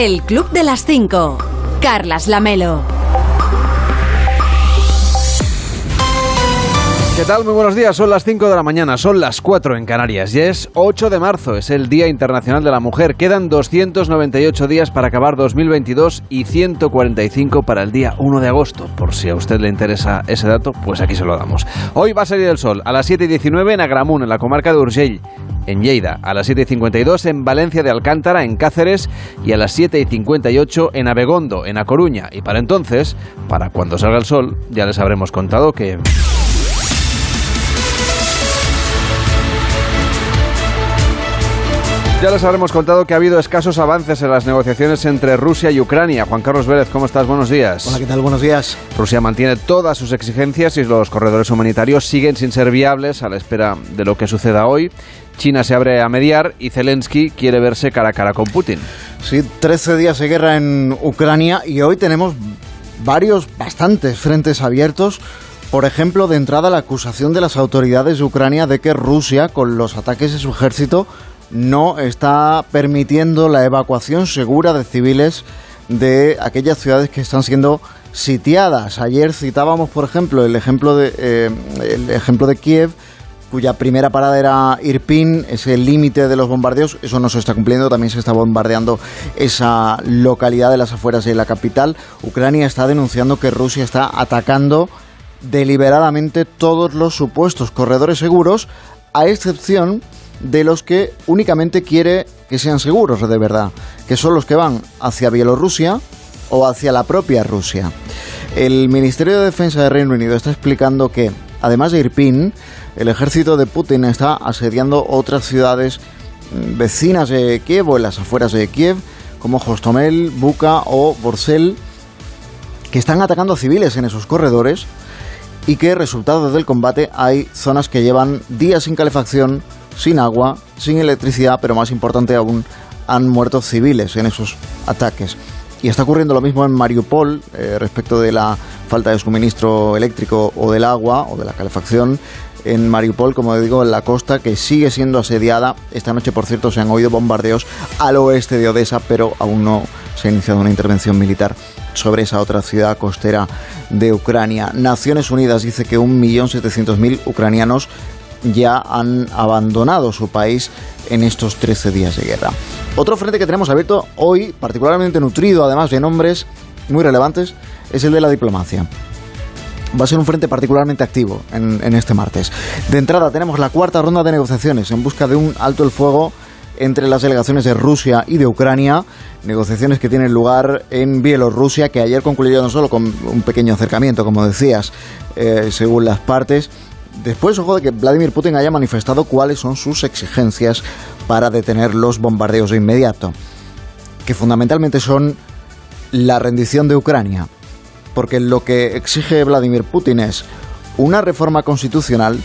El Club de las 5. Carlas Lamelo. ¿Qué tal? Muy buenos días. Son las 5 de la mañana, son las 4 en Canarias. Ya es 8 de marzo, es el Día Internacional de la Mujer. Quedan 298 días para acabar 2022 y 145 para el día 1 de agosto. Por si a usted le interesa ese dato, pues aquí se lo damos. Hoy va a salir el sol a las 7 y 19 en Agramunt, en la comarca de Urgell en Lleida, a las 7 y 52 en Valencia de Alcántara, en Cáceres, y a las 7 y 58 en Abegondo, en A Coruña. Y para entonces, para cuando salga el sol, ya les habremos contado que... Ya les habremos contado que ha habido escasos avances en las negociaciones entre Rusia y Ucrania. Juan Carlos Vélez, ¿cómo estás? Buenos días. Hola, ¿qué tal? Buenos días. Rusia mantiene todas sus exigencias y los corredores humanitarios siguen sin ser viables a la espera de lo que suceda hoy. China se abre a mediar y Zelensky quiere verse cara a cara con Putin. Sí, 13 días de guerra en Ucrania y hoy tenemos varios, bastantes frentes abiertos. Por ejemplo, de entrada la acusación de las autoridades de Ucrania de que Rusia, con los ataques de su ejército, no está permitiendo la evacuación segura de civiles de aquellas ciudades que están siendo sitiadas. Ayer citábamos, por ejemplo, el ejemplo de, eh, el ejemplo de Kiev, cuya primera parada era Irpin, ese límite de los bombardeos, eso no se está cumpliendo, también se está bombardeando esa localidad de las afueras de la capital. Ucrania está denunciando que Rusia está atacando deliberadamente todos los supuestos corredores seguros, a excepción de los que únicamente quiere que sean seguros de verdad, que son los que van hacia Bielorrusia o hacia la propia Rusia. El Ministerio de Defensa de Reino Unido está explicando que, además de Irpin, el ejército de Putin está asediando otras ciudades mm, vecinas de Kiev o en las afueras de Kiev, como Hostomel, Buka o Borsel, que están atacando civiles en esos corredores y que, resultado del combate, hay zonas que llevan días sin calefacción, sin agua, sin electricidad, pero más importante aún, han muerto civiles en esos ataques. Y está ocurriendo lo mismo en Mariupol eh, respecto de la falta de suministro eléctrico o del agua o de la calefacción. En Mariupol, como digo, en la costa que sigue siendo asediada. Esta noche, por cierto, se han oído bombardeos al oeste de Odessa, pero aún no se ha iniciado una intervención militar sobre esa otra ciudad costera de Ucrania. Naciones Unidas dice que 1.700.000 ucranianos ya han abandonado su país en estos 13 días de guerra. Otro frente que tenemos abierto hoy, particularmente nutrido además de nombres muy relevantes, es el de la diplomacia. Va a ser un frente particularmente activo en, este martes. De entrada tenemos la cuarta ronda de negociaciones en busca de un alto el fuego entre las delegaciones de Rusia y de Ucrania, negociaciones que tienen lugar en Bielorrusia, que ayer concluyeron solo con un pequeño acercamiento, como decías, eh, según las partes, Después, ojo de que Vladimir Putin haya manifestado cuáles son sus exigencias para detener los bombardeos de inmediato, que fundamentalmente son la rendición de Ucrania, porque lo que exige Vladimir Putin es una reforma constitucional,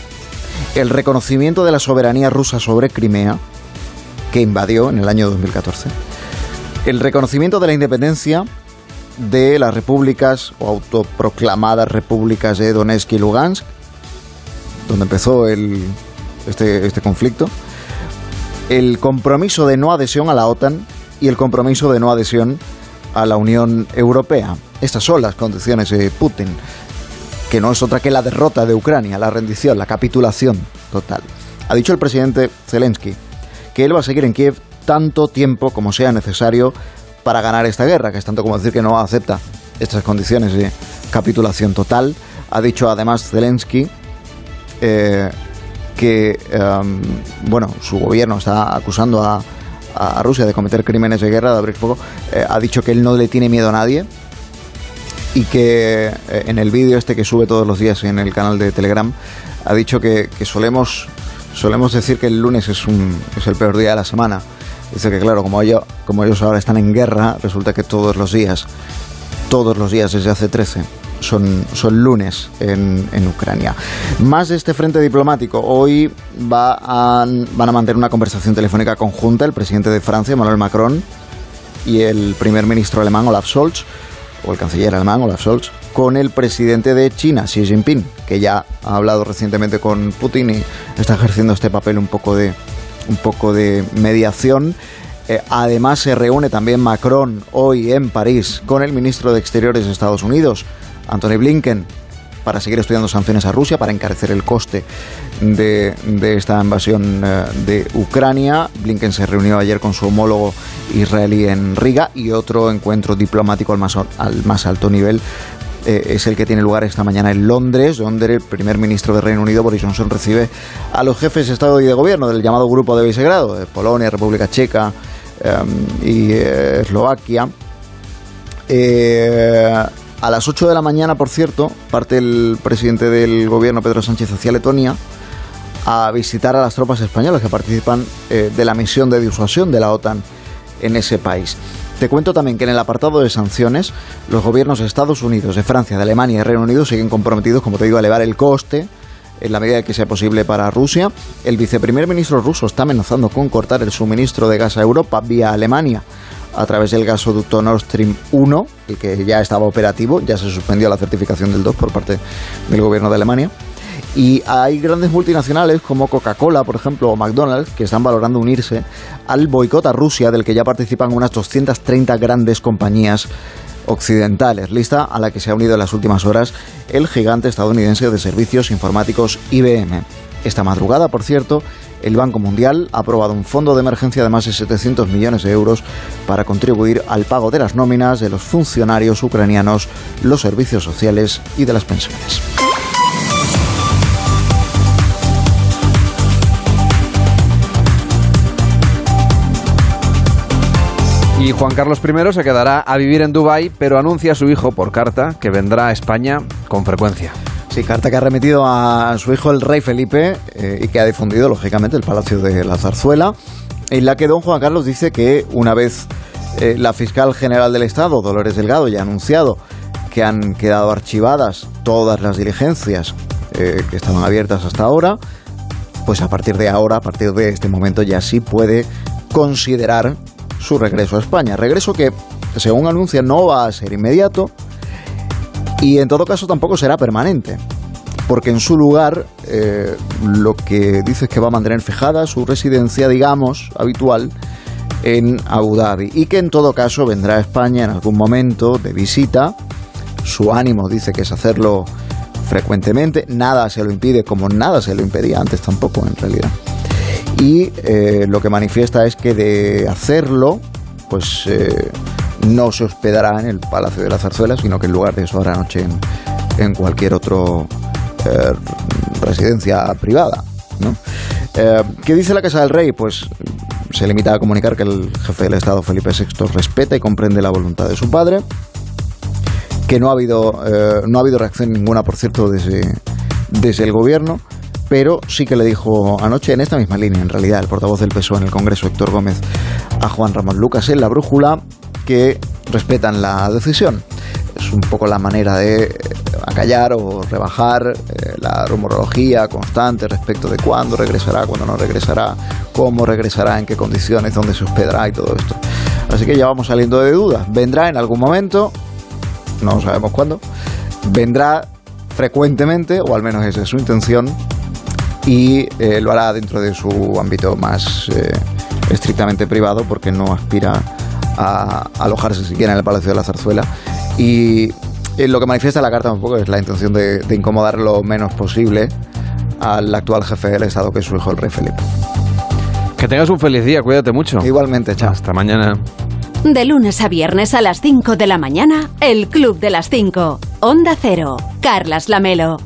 el reconocimiento de la soberanía rusa sobre Crimea, que invadió en el año 2014, el reconocimiento de la independencia de las repúblicas o autoproclamadas repúblicas de Donetsk y Lugansk, donde empezó este, este conflicto, el compromiso de no adhesión a la OTAN y el compromiso de no adhesión a la Unión Europea. Estas son las condiciones de Putin, que no es otra que la derrota de Ucrania, la rendición, la capitulación total. Ha dicho el presidente Zelensky que él va a seguir en Kiev tanto tiempo como sea necesario para ganar esta guerra, que es tanto como decir que no acepta estas condiciones de capitulación total. Ha dicho además Zelensky eh, que em, bueno, su gobierno está acusando a, Rusia de cometer crímenes de guerra, de abrir fuego, eh, ha dicho que él no le tiene miedo a nadie y que eh, en el vídeo este que sube todos los días en el canal de Telegram ha dicho que, solemos solemos decir que el lunes es es el peor día de la semana. Dice que claro, como ellos, como ellos ahora están en guerra, resulta que todos los días, todos los días desde hace 13 son, lunes en, Ucrania. Más de este frente diplomático. Hoy va van a mantener una conversación telefónica conjunta el presidente de Francia, Emmanuel Macron, y el primer ministro alemán, Olaf Scholz, o el canciller alemán, Olaf Scholz, con el presidente de China, Xi Jinping, que ya ha hablado recientemente con Putin y está ejerciendo este papel un poco de, un poco de mediación. Eh, además se reúne también Macron hoy en París con el ministro de Exteriores de Estados Unidos, Anthony Blinken, para seguir estudiando sanciones a Rusia, para encarecer el coste de, esta invasión eh, de Ucrania. Blinken se reunió ayer con su homólogo israelí en Riga y otro encuentro diplomático al más, al más alto nivel eh, es el que tiene lugar esta mañana en Londres, donde el primer ministro de Reino Unido, Boris Johnson, recibe a los jefes de Estado y de Gobierno del llamado Grupo de Visegrado, de Polonia, República Checa em, y eh, Eslovaquia. A las 8 de la mañana, por cierto, parte el presidente del gobierno, Pedro Sánchez, hacia Letonia a visitar a las tropas españolas que participan eh, de la misión de disuasión de la OTAN en ese país. Te cuento también que en el apartado de sanciones, los gobiernos de Estados Unidos, de Francia, de Alemania y Reino Unido siguen comprometidos, como te digo, a elevar el coste en la medida que sea posible para Rusia. El viceprimer ministro ruso está amenazando con cortar el suministro de gas a Europa vía Alemania a través del gasoducto Nord Stream 1, el que ya estaba operativo, ya se suspendió la certificación del 2 por parte del gobierno de Alemania. Y hay grandes multinacionales como Coca-Cola, por ejemplo, o McDonald's, que están valorando unirse al boicot a Rusia, del que ya participan unas 230 grandes compañías occidentales, lista a la que se ha unido en las últimas horas el gigante estadounidense de servicios informáticos IBM. Esta madrugada, por cierto, el Banco Mundial ha aprobado un fondo de emergencia de más de 700 millones de euros para contribuir al pago de las nóminas de los funcionarios ucranianos, los servicios sociales y de las pensiones. Y Juan Carlos I se quedará a vivir en Dubái, pero anuncia a su hijo por carta que vendrá a España con frecuencia. Sí, carta que ha remitido a su hijo el rey Felipe eh, y que ha difundido, lógicamente, el Palacio de la Zarzuela, en la que don Juan Carlos dice que una vez eh, la fiscal general del Estado, Dolores Delgado, ya ha anunciado que han quedado archivadas todas las diligencias eh, que estaban abiertas hasta ahora, pues a partir de ahora, a partir de este momento, ya sí puede considerar su regreso a España. Regreso que, según anuncia, no va a ser inmediato, y en todo caso tampoco será permanente, porque en su lugar eh, lo que dice es que va a mantener fijada su residencia, digamos, habitual en Abu Dhabi y que en todo caso vendrá a España en algún momento de visita. Su ánimo dice que es hacerlo frecuentemente, nada se lo impide como nada se lo impedía antes tampoco en realidad. Y eh, lo que manifiesta es que de hacerlo, pues eh, no se hospedará en el Palacio de la Zarzuela, sino que en lugar de eso hará noche en, cualquier otro eh, residencia privada. Eh, ¿Qué dice la Casa del Rey? Pues se limita a comunicar que el jefe del Estado, Felipe VI, respeta y comprende la voluntad de su padre, que no ha habido, eh, no ha habido reacción ninguna, por cierto, desde, desde el gobierno, pero sí que le dijo anoche, en esta misma línea, en realidad, el portavoz del PSOE en el Congreso, Héctor Gómez, a Juan Ramón Lucas en la brújula, que respetan la decisión. Es un poco la manera de eh, acallar o rebajar eh, la rumorología constante respecto de cuándo regresará, cuándo no regresará, cómo regresará, en qué condiciones, dónde se hospedará y todo esto. Así que ya vamos saliendo de dudas. Vendrá en algún momento, no sabemos cuándo, vendrá frecuentemente, o al menos esa es su intención, y eh, lo hará dentro de su ámbito más estrictamente privado porque no aspira a, alojarse siquiera en el Palacio de la Zarzuela. Y eh, lo que manifiesta la carta un poco es la intención de, incomodar lo menos posible al actual jefe del Estado, que es su hijo, el rey Felipe. Que tengas un feliz día, cuídate mucho. Igualmente, chao. Hasta mañana. De lunes a viernes a las 5 de la mañana, el Club de las 5. Onda Cero. Carlas Lamelo.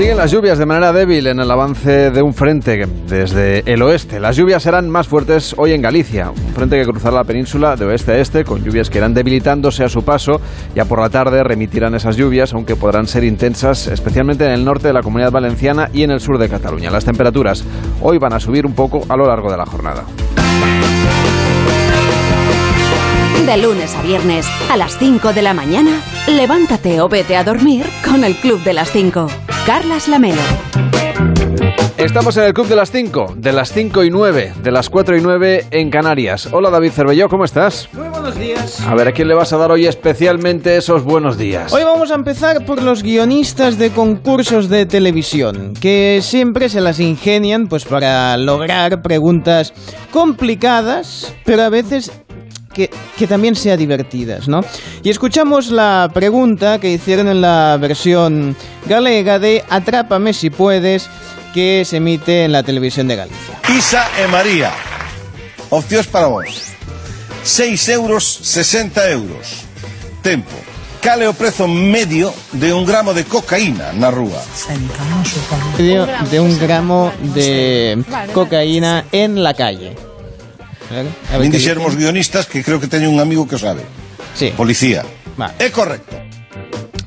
Siguen las lluvias de manera débil en el avance de un frente desde el oeste. Las lluvias serán más fuertes hoy en Galicia, un frente que cruzará la península de oeste a este, con lluvias que irán debilitándose a su paso. Ya por la tarde remitirán esas lluvias, aunque podrán ser intensas, especialmente en el norte de la comunidad valenciana y en el sur de Cataluña. Las temperaturas hoy van a subir un poco a lo largo de la jornada. De lunes a viernes, a las 5 de la mañana, levántate o vete a dormir con el Club de las 5. Carlas Lamelo. Estamos en el Club de las 5, de las 5 y 9, de las 4 y 9 en Canarias. Hola David Cervelló, ¿cómo estás? Muy buenos buenos días. A ver, ¿a quién le vas a dar hoy especialmente esos buenos días? Hoy vamos a empezar por los guionistas de concursos de televisión, que siempre se las ingenian pues para lograr preguntas complicadas, pero a veces que, que, también sea divertidas, ¿no? Y escuchamos la pregunta que hicieron en la versión galega de Atrápame si puedes, que se emite en la televisión de Galicia. Isa e María, opcións para vos. 6 euros, 60 euros. Tempo. Cal é o prezo medio de un gramo de cocaína na rúa? Medio de un gramo de cocaína en la calle. A ver, dixermos guionistas que creo que teño un amigo que sabe. Sí. Policía. Vale. É correcto.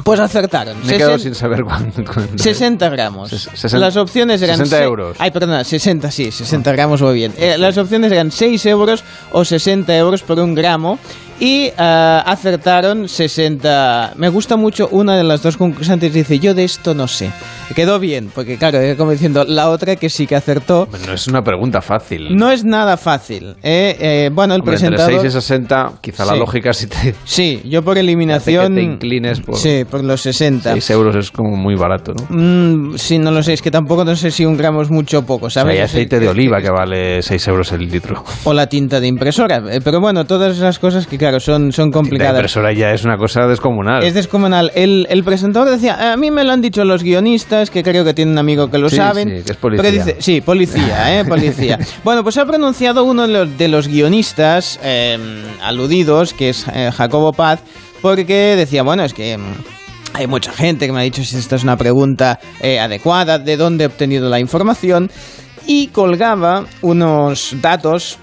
Pues acertaron. Me he quedado sin saber cuánto. 60 gramos. Ses- las opciones eran... 60 se- euros. Ay, perdona, 60, sí, 60 gramos muy bien. Eh, las opciones eran 6 euros o 60 euros por un gramo. Y ah, acertaron 60... Me gusta mucho una de las dos concursantes. Dice, yo de esto no sé. Quedó bien, porque claro, como diciendo, la otra que sí que acertó... No es una pregunta fácil. No es nada fácil. eh, eh, bueno, el Hombre, entre presentador... 6 y 60, quizá la Sí. lógica si te... Sí, yo por eliminación... te inclines por- Sí, por los 60. 6 euros es como muy barato, ¿no? Mm, sí, no lo sé, es que tampoco no sé si un gramo es mucho o poco, O sea, ¿sabes? hay aceite de oliva que vale 6 euros el litro. O la tinta de impresora. eh, Pero bueno, todas esas cosas que, claro, son, son La complicadas. impresora ya es una cosa descomunal. Es descomunal. El, el presentador decía, a mí me lo han dicho los guionistas, que creo que tienen un amigo que lo Sí, saben. sí, que es policía. Pero dice, sí, policía, ¿eh? Policía. bueno, pues ha pronunciado uno de los, de los guionistas eh, aludidos, que es eh, Jacobo Paz, porque decía, bueno, es que... mm, hay mucha gente que me ha dicho si esta es una pregunta eh, adecuada, de dónde he obtenido la información, y colgaba unos datos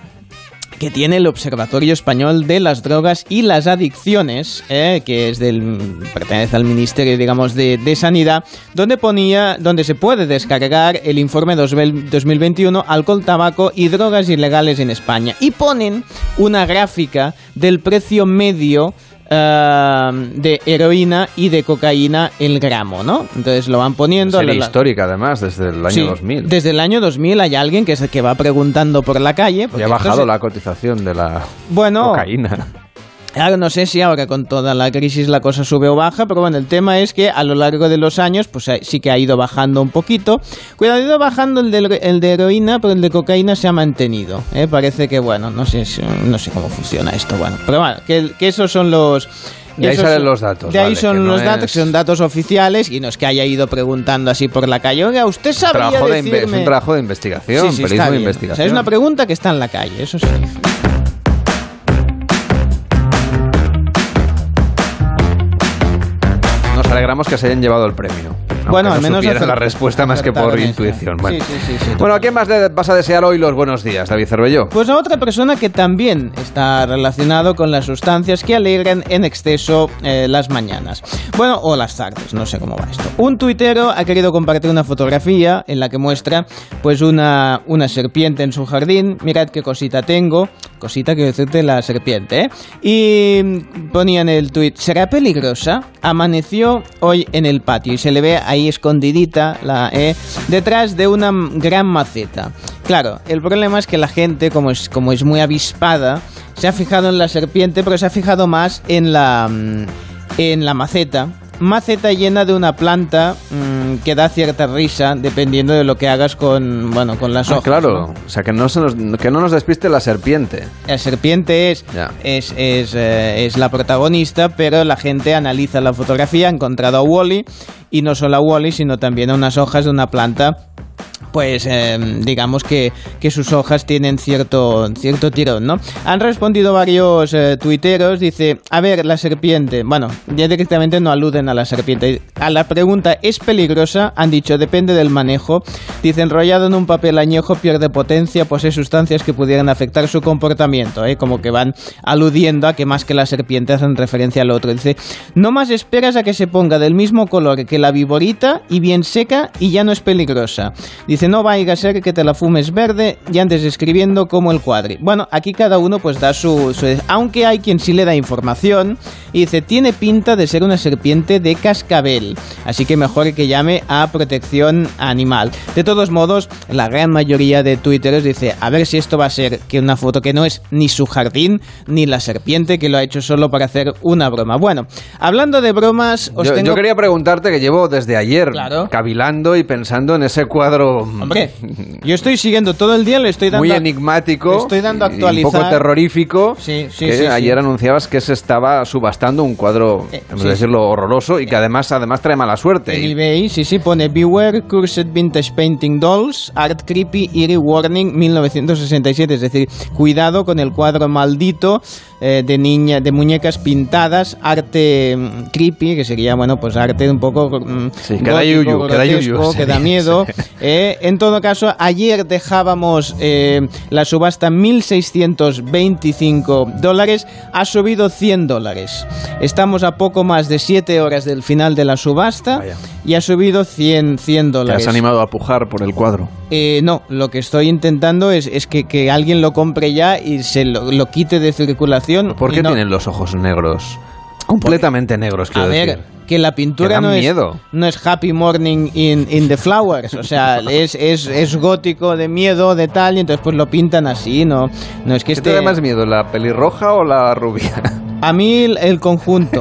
que tiene el Observatorio Español de las Drogas y las Adicciones, eh, que es del pertenece al Ministerio, digamos, de, de Sanidad, donde ponía, donde se puede descargar el informe 2000 2021 alcohol, tabaco y drogas ilegales en España. Y ponen una gráfica del precio medio eh, de heroína y de cocaína el gramo, ¿no? Entonces lo van poniendo. Serie a lo- histórica, además, desde el año Sí, 2000. Desde el año 2000 hay alguien que, es el que va preguntando por la calle. Ya ha bajado entonces- la cotización de la Bueno, cocaína. Ahora no sé si ahora con toda la crisis la cosa sube o baja, pero bueno, el tema es que a lo largo de los años pues eh, sí que ha ido bajando un poquito. Cuidado, ha ido bajando el de, el de heroína, pero el de cocaína se ha mantenido. ¿eh? Parece que, bueno, no sé, no sé cómo funciona esto, bueno. Pero bueno, que, que esos son los... De ahí salen los datos, De ahí vale, son no los datos, es- que son datos oficiales y no es que haya ido preguntando así por la calle. Oiga, usted sabría Trabajo de es un trabajo de investigación, Sí, sí, periodismo de investigación. O sea, es una pregunta que está en la calle, eso sí. Alegramos que se hayan llevado el premio. Bueno, no al menos la respuesta más que por intuición. Bueno. Sí, sí, sí, Bueno, ¿a quién más le vas a desear hoy los buenos días, David Cervelló? Pues a otra persona que también está relacionado con las sustancias que alegran en exceso eh, las mañanas. Bueno, o las tardes, no sé cómo va esto. Un tuitero ha querido compartir una fotografía en la que muestra pues una, una serpiente en su jardín. Mirad qué cosita tengo. Cosita que decirte la serpiente, ¿eh? Y ponía en el tuit, ¿será peligrosa? Amaneció hoy en el patio y se le ve ahí escondidita la, eh, detrás de una gran maceta. Claro, el problema es que la gente, como es, como es muy avispada, se ha fijado en la serpiente, pero se ha fijado más en la, mm, en la maceta. Maceta llena de una planta mm, que da cierta risa dependiendo de lo que hagas con, bueno, con las Ah, hojas. claro, ¿no? o sea, que no, se nos, que no nos despiste la serpiente. La serpiente es, es, es, eh, es la protagonista, pero la gente analiza la fotografía, ha encontrado a Wally, y no solo a Wally, sino también a unas hojas de una planta pues eh, digamos que, que sus hojas tienen cierto, cierto tirón, ¿no? Han respondido varios eh, tuiteros, dice, a ver, la serpiente, bueno, ya directamente no aluden a la serpiente. A la pregunta, ¿es peligrosa? Han dicho, depende del manejo. Dice, enrollado en un papel añejo pierde potencia, posee sustancias que pudieran afectar su comportamiento, ¿eh? Como que van aludiendo a que más que la serpiente hacen referencia al otro. Dice, no más esperas a que se ponga del mismo color que la viborita y bien seca y ya no es peligrosa. Dice, no vaya a ser que te la fumes verde y antes escribiendo como el cuadri. Bueno, aquí cada uno pues da su, su... Aunque hay quien sí le da información y dice, tiene pinta de ser una serpiente de cascabel. Así que mejor que llame a protección animal. De todos modos, la gran mayoría de twitteros dice, a ver si esto va a ser que una foto que no es ni su jardín ni la serpiente que lo ha hecho solo para hacer una broma. Bueno, hablando de bromas, os yo, tengo... yo quería preguntarte que llevo desde ayer Claro. cavilando y pensando en ese cuadro Hombre, yo estoy siguiendo todo el día, le estoy dando... muy enigmático, le estoy dando un poco terrorífico, Sí, sí, que sí, sí. ayer anunciabas que se estaba subastando un cuadro, Eh, vamos sí. a decirlo, horroroso y que además además trae mala suerte. En Y- eBay, sí, sí, pone Beware Cursed Vintage Painting Dolls, Art Creepy Eerie Warning 1967. Es decir, cuidado con el cuadro maldito eh, de niña, de muñecas pintadas, arte mm, creepy, que sería, bueno, pues arte un poco mm, Sí, que da gótico, yuyu, que da yuyu, que da miedo. Eh, en todo caso, ayer dejábamos eh, la subasta en 1.625 dólares, ha subido 100 dólares. Estamos a poco más de 7 horas del final de la subasta Vaya. y ha subido 100, 100 Te dólares. has animado a pujar por el cuadro. Eh, no, lo que estoy intentando es, es que, que alguien lo compre ya y se lo, lo quite de circulación. ¿Por qué no- tienen los ojos negros? Completamente negros, A quiero ver, decir. que la pintura no es, no es Happy Morning in, in the Flowers, o sea, es, es, es gótico de miedo, de tal, y entonces pues lo pintan así, ¿no? No es que ¿Qué te esté... da más miedo, la pelirroja o la rubia? A mí el, conjunto,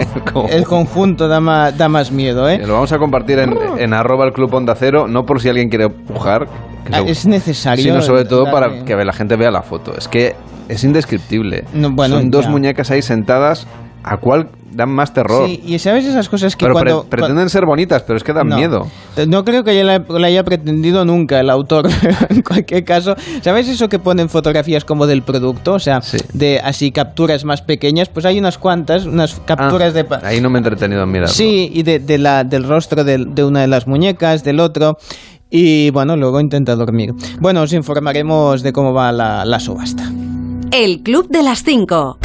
el conjunto da más, da más miedo, ¿eh? Lo vamos a compartir en, en arroba el club Onda Cero, no por si alguien quiere pujar, Ah, Es necesario. sino sobre todo para que la gente vea la foto. Es que es indescriptible. No, bueno, Son dos ya. muñecas ahí sentadas, a cual dan más terror. Sí, y sabes esas cosas que pero pre- cuando... pretenden ser bonitas, pero es que dan No. miedo. No creo que la, la haya pretendido nunca el autor, en cualquier caso. ¿Sabes eso que ponen fotografías como del producto? O sea, Sí. de así capturas más pequeñas. Pues hay unas cuantas, unas capturas Ah, de... Ahí no me he entretenido en mirarlo. Sí, y de, de la, del rostro de, una de las muñecas, del otro. Y bueno, luego intenta dormir. Bueno, os informaremos de cómo va la, la subasta. El Club de las 5.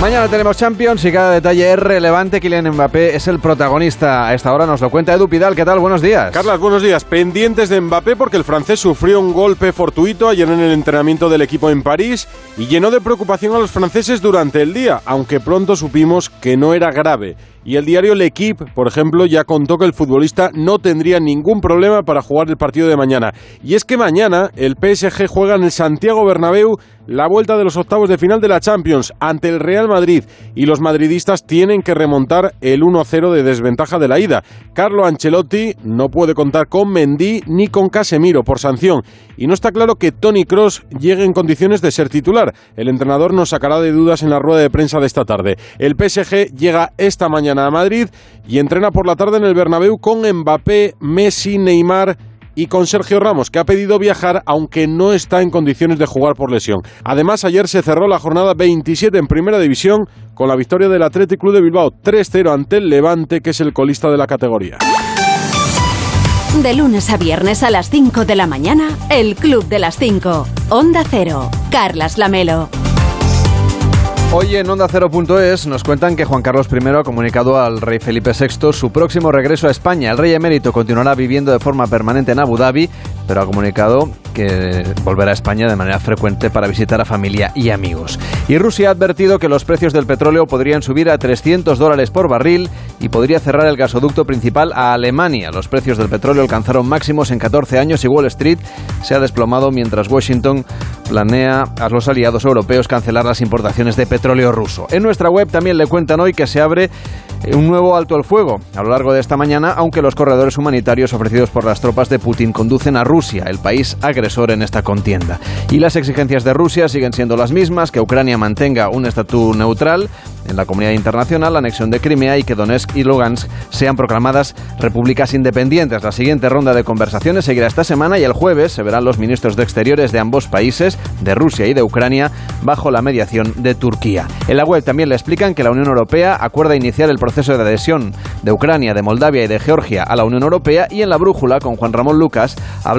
Mañana tenemos Champions y cada detalle es relevante. Kylian Mbappé es el protagonista. A esta hora nos lo cuenta Edu Pidal. ¿Qué tal? Buenos días. Carlas, buenos días. Pendientes de Mbappé porque el francés sufrió un golpe fortuito ayer en el entrenamiento del equipo en París y llenó de preocupación a los franceses durante el día, aunque pronto supimos que no era grave. Y el diario L'Equipe, por ejemplo, ya contó que el futbolista no tendría ningún problema para jugar el partido de mañana. Y es que mañana el PSG juega en el Santiago Bernabéu la vuelta de los octavos de final de la Champions ante el Real Madrid y los madridistas tienen que remontar el 1-0 de desventaja de la ida. Carlo Ancelotti no puede contar con Mendy ni con Casemiro por sanción y no está claro que Tony Cross llegue en condiciones de ser titular. El entrenador nos sacará de dudas en la rueda de prensa de esta tarde. El PSG llega esta mañana a Madrid y entrena por la tarde en el Bernabéu con Mbappé, Messi, Neymar y con Sergio Ramos, que ha pedido viajar aunque no está en condiciones de jugar por lesión. Además, ayer se cerró la jornada 27 en Primera División con la victoria del Athletic Club de Bilbao 3-0 ante el Levante, que es el colista de la categoría. De lunes a viernes a las 5 de la mañana, El Club de las 5. Onda Cero. Carlas Lamelo. Hoy en Onda Cero.es nos cuentan que Juan Carlos I ha comunicado al rey Felipe VI su próximo regreso a España. El rey emérito continuará viviendo de forma permanente en Abu Dhabi, pero ha comunicado que volverá a España de manera frecuente para visitar a familia y amigos. Y Rusia ha advertido que los precios del petróleo podrían subir a 300 dólares por barril y podría cerrar el gasoducto principal a Alemania. Los precios del petróleo alcanzaron máximos en 14 años y Wall Street se ha desplomado mientras Washington planea a los aliados europeos cancelar las importaciones de petróleo ruso. En nuestra web también le cuentan hoy que se abre un nuevo alto al fuego a lo largo de esta mañana, aunque los corredores humanitarios ofrecidos por las tropas de Putin conducen a Rusia, el país agresor en esta contienda. Y las exigencias de Rusia siguen siendo las mismas, que Ucrania mantenga un estatus neutral en la comunidad internacional, la anexión de Crimea y que Donetsk y Lugansk sean proclamadas repúblicas independientes. La siguiente ronda de conversaciones seguirá esta semana y el jueves se verán los ministros de Exteriores de ambos países, de Rusia y de Ucrania, bajo la mediación de Turquía. En la web también le explican que la Unión Europea acuerda iniciar el proceso de adhesión de Ucrania, de Moldavia y de Georgia a la Unión Europea y en la brújula con Juan Ramón Lucas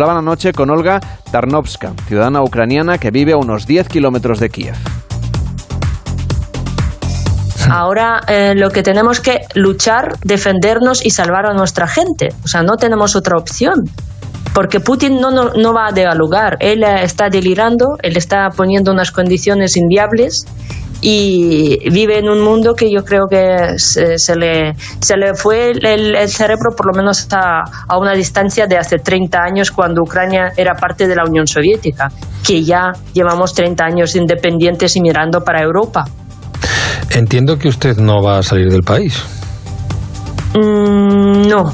hablaban anoche con Olga Tarnovska, ciudadana ucraniana que vive a unos 10 kilómetros de Kiev. Ahora eh, lo que tenemos que luchar, defendernos y salvar a nuestra gente. O sea, no tenemos otra opción. Porque Putin no, no, no va a dialogar. Él eh, está delirando, él está poniendo unas condiciones inviables y vive en un mundo que yo creo que se, se le, se le fue el, el cerebro por lo menos a, a, una distancia de hace 30 años cuando Ucrania era parte de la Unión Soviética, que ya llevamos 30 años independientes y mirando para Europa. Entiendo que usted no va a salir del país. Mm, no,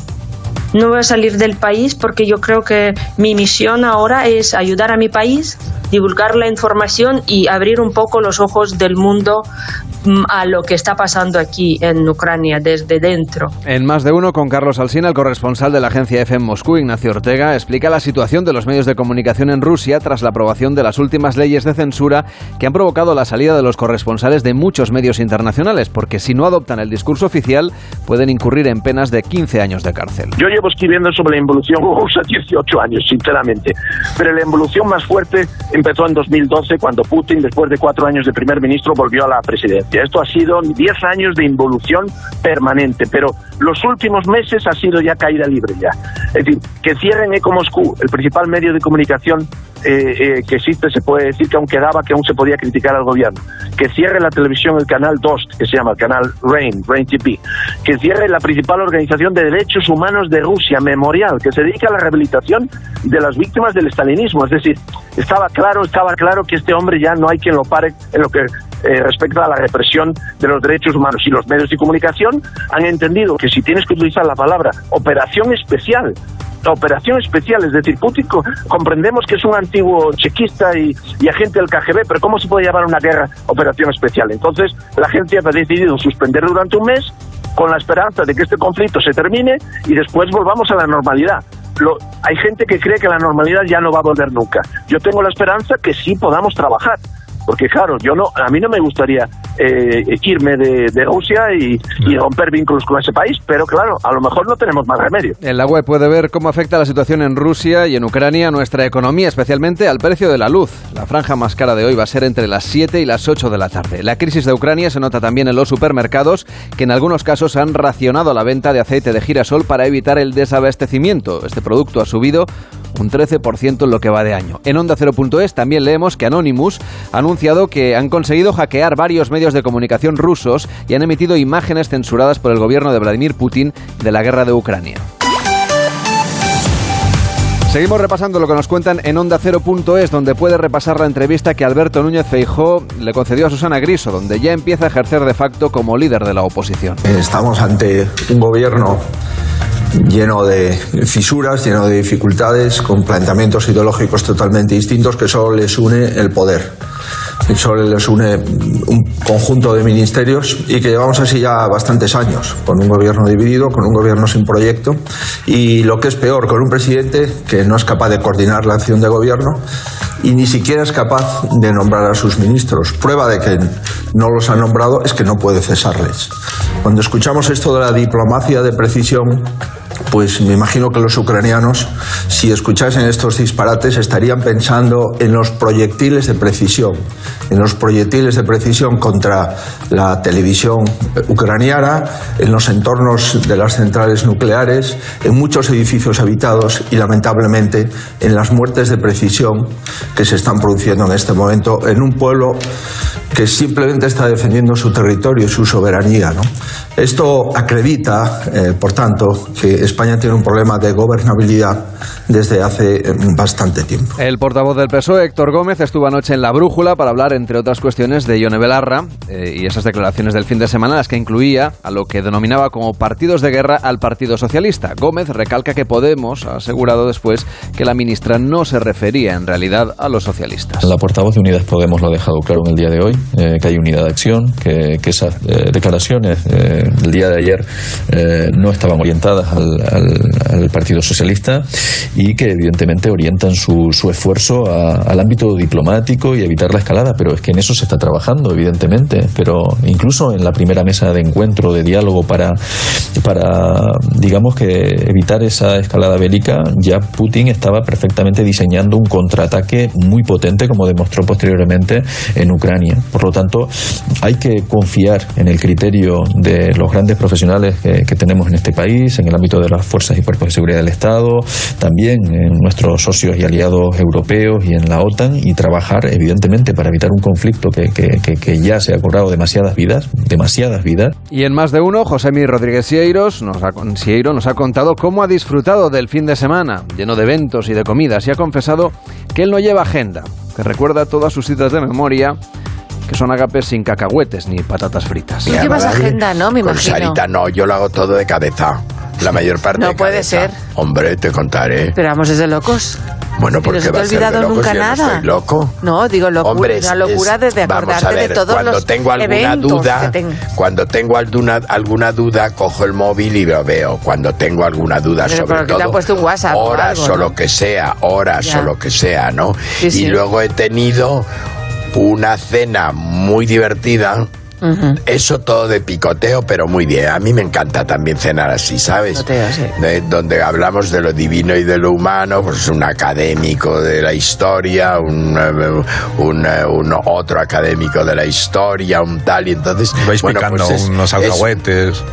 no voy a salir del país porque yo creo que mi misión ahora es ayudar a mi país, divulgar la información y abrir un poco los ojos del mundo mm, a lo que está pasando aquí en Ucrania desde dentro. En más de uno con Carlos Alsina, el corresponsal de la agencia EFE en Moscú, Ignacio Ortega, explica la situación de los medios de comunicación en Rusia tras la aprobación de las últimas leyes de censura que han provocado la salida de los corresponsales de muchos medios internacionales, porque si no adoptan el discurso oficial pueden incurrir en penas de 15 años de cárcel. Yo llevo escribiendo sobre la involución rusa 18 años, sinceramente, pero la involución más fuerte empezó en 2012 cuando Putin, después de cuatro años de primer ministro, volvió a la presidencia. Esto ha sido 10 años de involución permanente, pero los últimos meses ha sido ya caída libre ya. Es decir, que cierren Eco Moscú, el principal medio de comunicación eh, eh, que existe, se puede decir que aún quedaba, que aún se podía criticar al gobierno. Que cierre la televisión, el canal 2, que se llama el canal RAIN, RAIN TV. Que cierre la principal organización de derechos humanos de Rusia, Memorial, que se dedica a la rehabilitación de las víctimas del estalinismo. Es decir, estaba claro, estaba claro que este hombre ya no hay quien lo pare en lo que eh, respecta a la represión de los derechos humanos. Y los medios de comunicación han entendido que si tienes que utilizar la palabra operación especial operación especial, es decir, Putin comprendemos que es un antiguo chequista y, agente del KGB, pero ¿cómo se puede llamar una guerra operación especial? Entonces, la agencia ha decidido suspender durante un mes con la esperanza de que este conflicto se termine y después volvamos a la normalidad. Lo, hay gente que cree que la normalidad ya no va a volver nunca. Yo tengo la esperanza que sí podamos trabajar porque claro, yo no, a mí no me gustaría eh, irme de, de Rusia y, y, romper vínculos con ese país, pero claro, a lo mejor no tenemos más remedio. En la web puede ver cómo afecta la situación en Rusia y en Ucrania nuestra economía, especialmente al precio de la luz. La franja más cara de hoy va a ser entre las 7 y las 8 de la tarde. La crisis de Ucrania se nota también en los supermercados, que en algunos casos han racionado la venta de aceite de girasol para evitar el desabastecimiento. Este producto ha subido un 13% en lo que va de año. En Onda 0.es también leemos que Anonymous ha anunciado que han conseguido hackear varios medios de comunicación rusos y han emitido imágenes censuradas por el gobierno de Vladimir Putin de la guerra de Ucrania. Seguimos repasando lo que nos cuentan en Onda 0.es, donde puede repasar la entrevista que Alberto Núñez Feijó le concedió a Susana Griso, donde ya empieza a ejercer de facto como líder de la oposición. Estamos ante un gobierno lleno de fisuras, lleno de dificultades, con planteamientos ideológicos totalmente distintos que solo les une el poder. Y solo les une un conjunto de ministerios y que llevamos así ya bastantes años, con un gobierno dividido, con un gobierno sin proyecto y lo que es peor, con un presidente que no es capaz de coordinar la acción de gobierno y ni siquiera es capaz de nombrar a sus ministros. Prueba de que no los ha nombrado es que no puede cesarles. Cuando escuchamos esto de la diplomacia de precisión, pues me imagino que los ucranianos, si escuchasen estos disparates, estarían pensando en los proyectiles de precisión, en los proyectiles de precisión contra la televisión ucraniana, en los entornos de las centrales nucleares, en muchos edificios habitados y, lamentablemente, en las muertes de precisión que se están produciendo en este momento en un pueblo que simplemente está defendiendo su territorio y su soberanía. ¿no? Esto acredita, eh, por tanto, que España tiene un problema de gobernabilidad desde hace eh, bastante tiempo. El portavoz del PSOE, Héctor Gómez, estuvo anoche en La Brújula para hablar, entre otras cuestiones, de Ione Belarra eh, y esas declaraciones del fin de semana, las que incluía a lo que denominaba como partidos de guerra al Partido Socialista. Gómez recalca que Podemos ha asegurado después que la ministra no se refería en realidad a los socialistas. La portavoz de Unidas Podemos lo ha dejado claro en el día de hoy, eh, que hay unidad de acción, que, esas eh, declaraciones del día de ayer no estaban orientadas al, Partido Socialista y que evidentemente orientan su, su esfuerzo al ámbito diplomático y evitar la escalada, pero es que en eso se está trabajando, evidentemente, pero incluso en la primera mesa de encuentro, de diálogo para, para digamos que evitar esa escalada bélica, ya Putin estaba perfectamente diseñando un contraataque muy potente, como demostró posteriormente en Ucrania. Por lo tanto, hay que confiar en el criterio de los grandes profesionales que, tenemos en este país, en el ámbito de las fuerzas y cuerpos de seguridad del Estado, también en nuestros socios y aliados europeos y en la OTAN, y trabajar, evidentemente, para evitar un conflicto que, que, ya se ha cobrado demasiadas vidas, demasiadas vidas. Y en más de uno, José Mi Rodríguez Sieiros nos ha, nos ha contado cómo ha disfrutado del fin de semana, lleno de eventos y de comidas, y ha confesado que él no lleva agenda, que recuerda todas sus citas de memoria que son agapes sin cacahuetes ni patatas fritas. ¿Tú llevas agenda, no? Me imagino. Sarita, no, yo lo hago todo de cabeza. La mayor parte No puede ser. Hombre, te contaré. Pero vamos, es de locos. Bueno, porque no se te ha olvidado nunca nada. No loco. No, digo locura, una locura desde acordarte de todos cuando los tengo alguna duda, cuando tengo alguna alguna duda cojo el móvil y lo veo. Cuando tengo alguna duda Pero sobre todo te ha puesto un WhatsApp horas o, algo, o lo que sea, horas o lo que sea, ¿no? y luego he tenido una cena muy divertida. Eso todo de picoteo, pero muy bien. A mí me encanta también cenar así, ¿sabes? donde hablamos de lo divino y de lo humano, pues un académico de la historia, un, un, un otro académico de la historia, un tal, y entonces... Vais bueno, picando pues unos alcahuetes.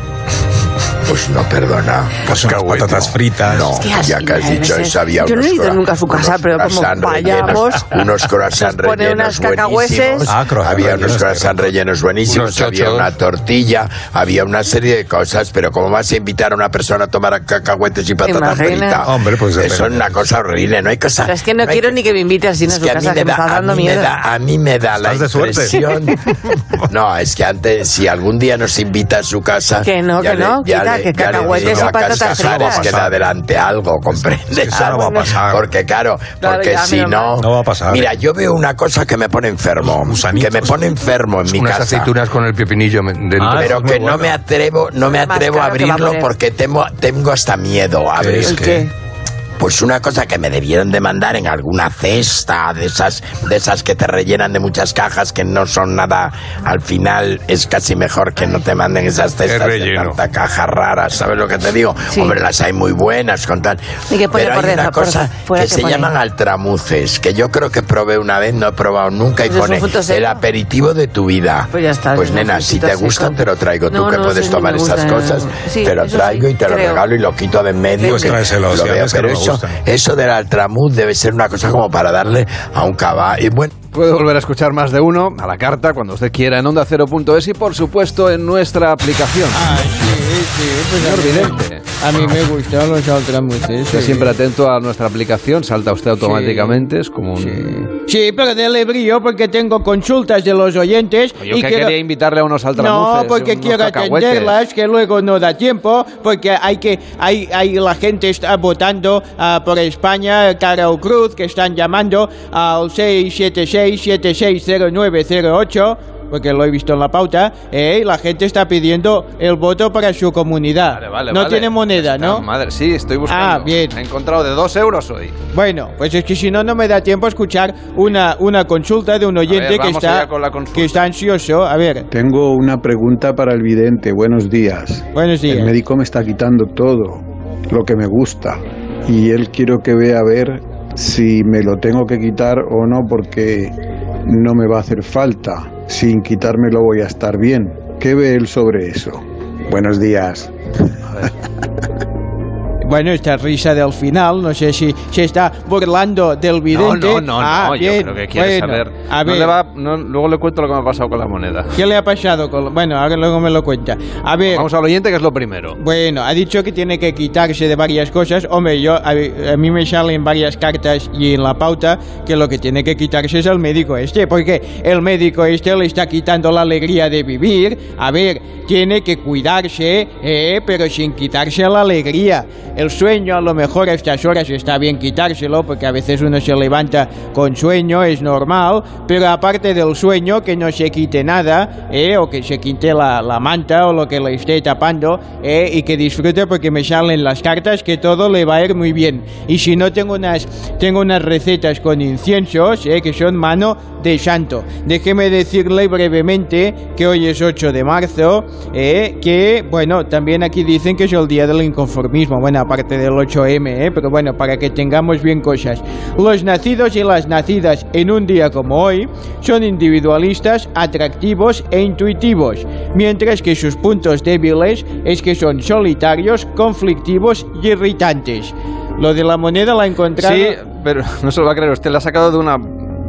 Pues no, perdona. Pues unas patatas fritas. No, ya que has dicho eso, había Yo no he ido nunca a su casa, pero como vayamos... unos croissants rellenos buenísimos. Ah, había unos croissants rellenos buenísimos, había una tortilla, había una serie de cosas, pero como vas a invitar a una persona a tomar cacahuetes y patatas fritas? Hombre, pues eso es una cosa horrible, no hay cosa... es que no, quiero ni que me invites así a su casa, que me está dando miedo. A mí me da la impresión... No, es que antes, si algún día nos invita a su casa... Que no, que no, que cacahuetes y patatas fritas. que adelante algo, ¿comprendes? Eso no va a pasar. Porque claro, porque si no... No va a pasar. Mira, yo veo una cosa que me pone enfermo. Que me pone enfermo en mi unas casa. aceitunas con el pepinillo dentro. Ah, pero que no me atrevo, no me atrevo a abrirlo porque tengo, tengo hasta miedo a abrir. ¿Qué? Pues una cosa que me debieron de mandar en alguna cesta de esas de esas que te rellenan de muchas cajas que no son nada al final es casi mejor que no te manden esas cestas de tanta caja rara sabes lo que te digo hombre las hay muy buenas con tal. Pero hay una cosa que se llaman altramuces que yo creo que probé una vez no he probado nunca y pues pone el aperitivo de tu vida. Pues ya está pues nena si te gustan te lo traigo. Tú que puedes tomar esas cosas te lo traigo y te lo regalo y lo quito de en medio pues tráeselo, lo veo, pero eso eso, del altramuz debe ser una cosa como para darle a un caballo. Bueno, Puede volver a escuchar más de uno a la carta cuando usted quiera en onda es y por supuesto en nuestra aplicación. Ay, sí, sí, pues a mí me gustan los altramuces. Esté siempre atento a nuestra aplicación, salta usted automáticamente, es como un... Sí, pero dele brillo porque tengo consultas de los oyentes. Yo y que quería invitarle a unos altramuces. No, porque quiero atenderlas, que luego no da tiempo, porque hay que, hay, hay la gente está votando uh, por España, cara o cruz, que están llamando al 676 760908 porque lo he visto en la pauta, eh, la gente está pidiendo el voto para su comunidad. no tiene moneda, ¿no? Madre, sí, estoy buscando. Ah, bien. He encontrado de dos euros hoy. Bueno, pues es que si no, no me da tiempo a escuchar una, una consulta de un oyente que, está, que está ansioso. A ver. Tengo una pregunta para el vidente. Buenos días. Buenos días. El médico me está quitando todo lo que me gusta y él quiero que vea a ver si me lo tengo que quitar o no porque no me va a hacer falta. Sin quitármelo voy a estar bien. ¿Qué ve él sobre eso? Buenos días. Bueno, esta risa del final, no sé si se está burlando del vidente. No, no, no, ah, no yo creo que quiere saber. A ver. le va, luego le cuento lo que me ha pasado con la moneda. ¿Qué le ha pasado con Bueno, ahora luego me lo cuenta. A ver. Vamos al oyente, que es lo primero. Bueno, ha dicho que tiene que quitarse de varias cosas. Hombre, yo a, mí me salen varias cartas y en la pauta que lo que tiene que quitarse es el médico este, porque el médico este le está quitando la alegría de vivir. A ver, tiene que cuidarse, eh, pero sin quitarse la alegría. El sueño a lo mejor a estas horas está bien quitárselo porque a veces uno se levanta con sueño, es normal, pero aparte del sueño que no se quite nada, ¿eh? o que se quite la, la manta o lo que le esté tapando ¿eh? y que disfrute porque me salen las cartas que todo le va a ir muy bien. Y si no tengo unas, tengo unas recetas con inciensos ¿eh? que son mano de santo. Déjeme decirle brevemente que hoy es 8 de marzo, ¿eh? que bueno, también aquí dicen que es el día del inconformismo, bueno, aparte del 8M, ¿eh? pero bueno, para que tengamos bien cosas. Los nacidos y las nacidas en un día como hoy son individualistas, atractivos e intuitivos, mientras que sus puntos débiles es que son solitarios, conflictivos y irritantes. Lo de la moneda la he encontrado... Sí, pero no se lo va a creer. Usted la ha sacado de una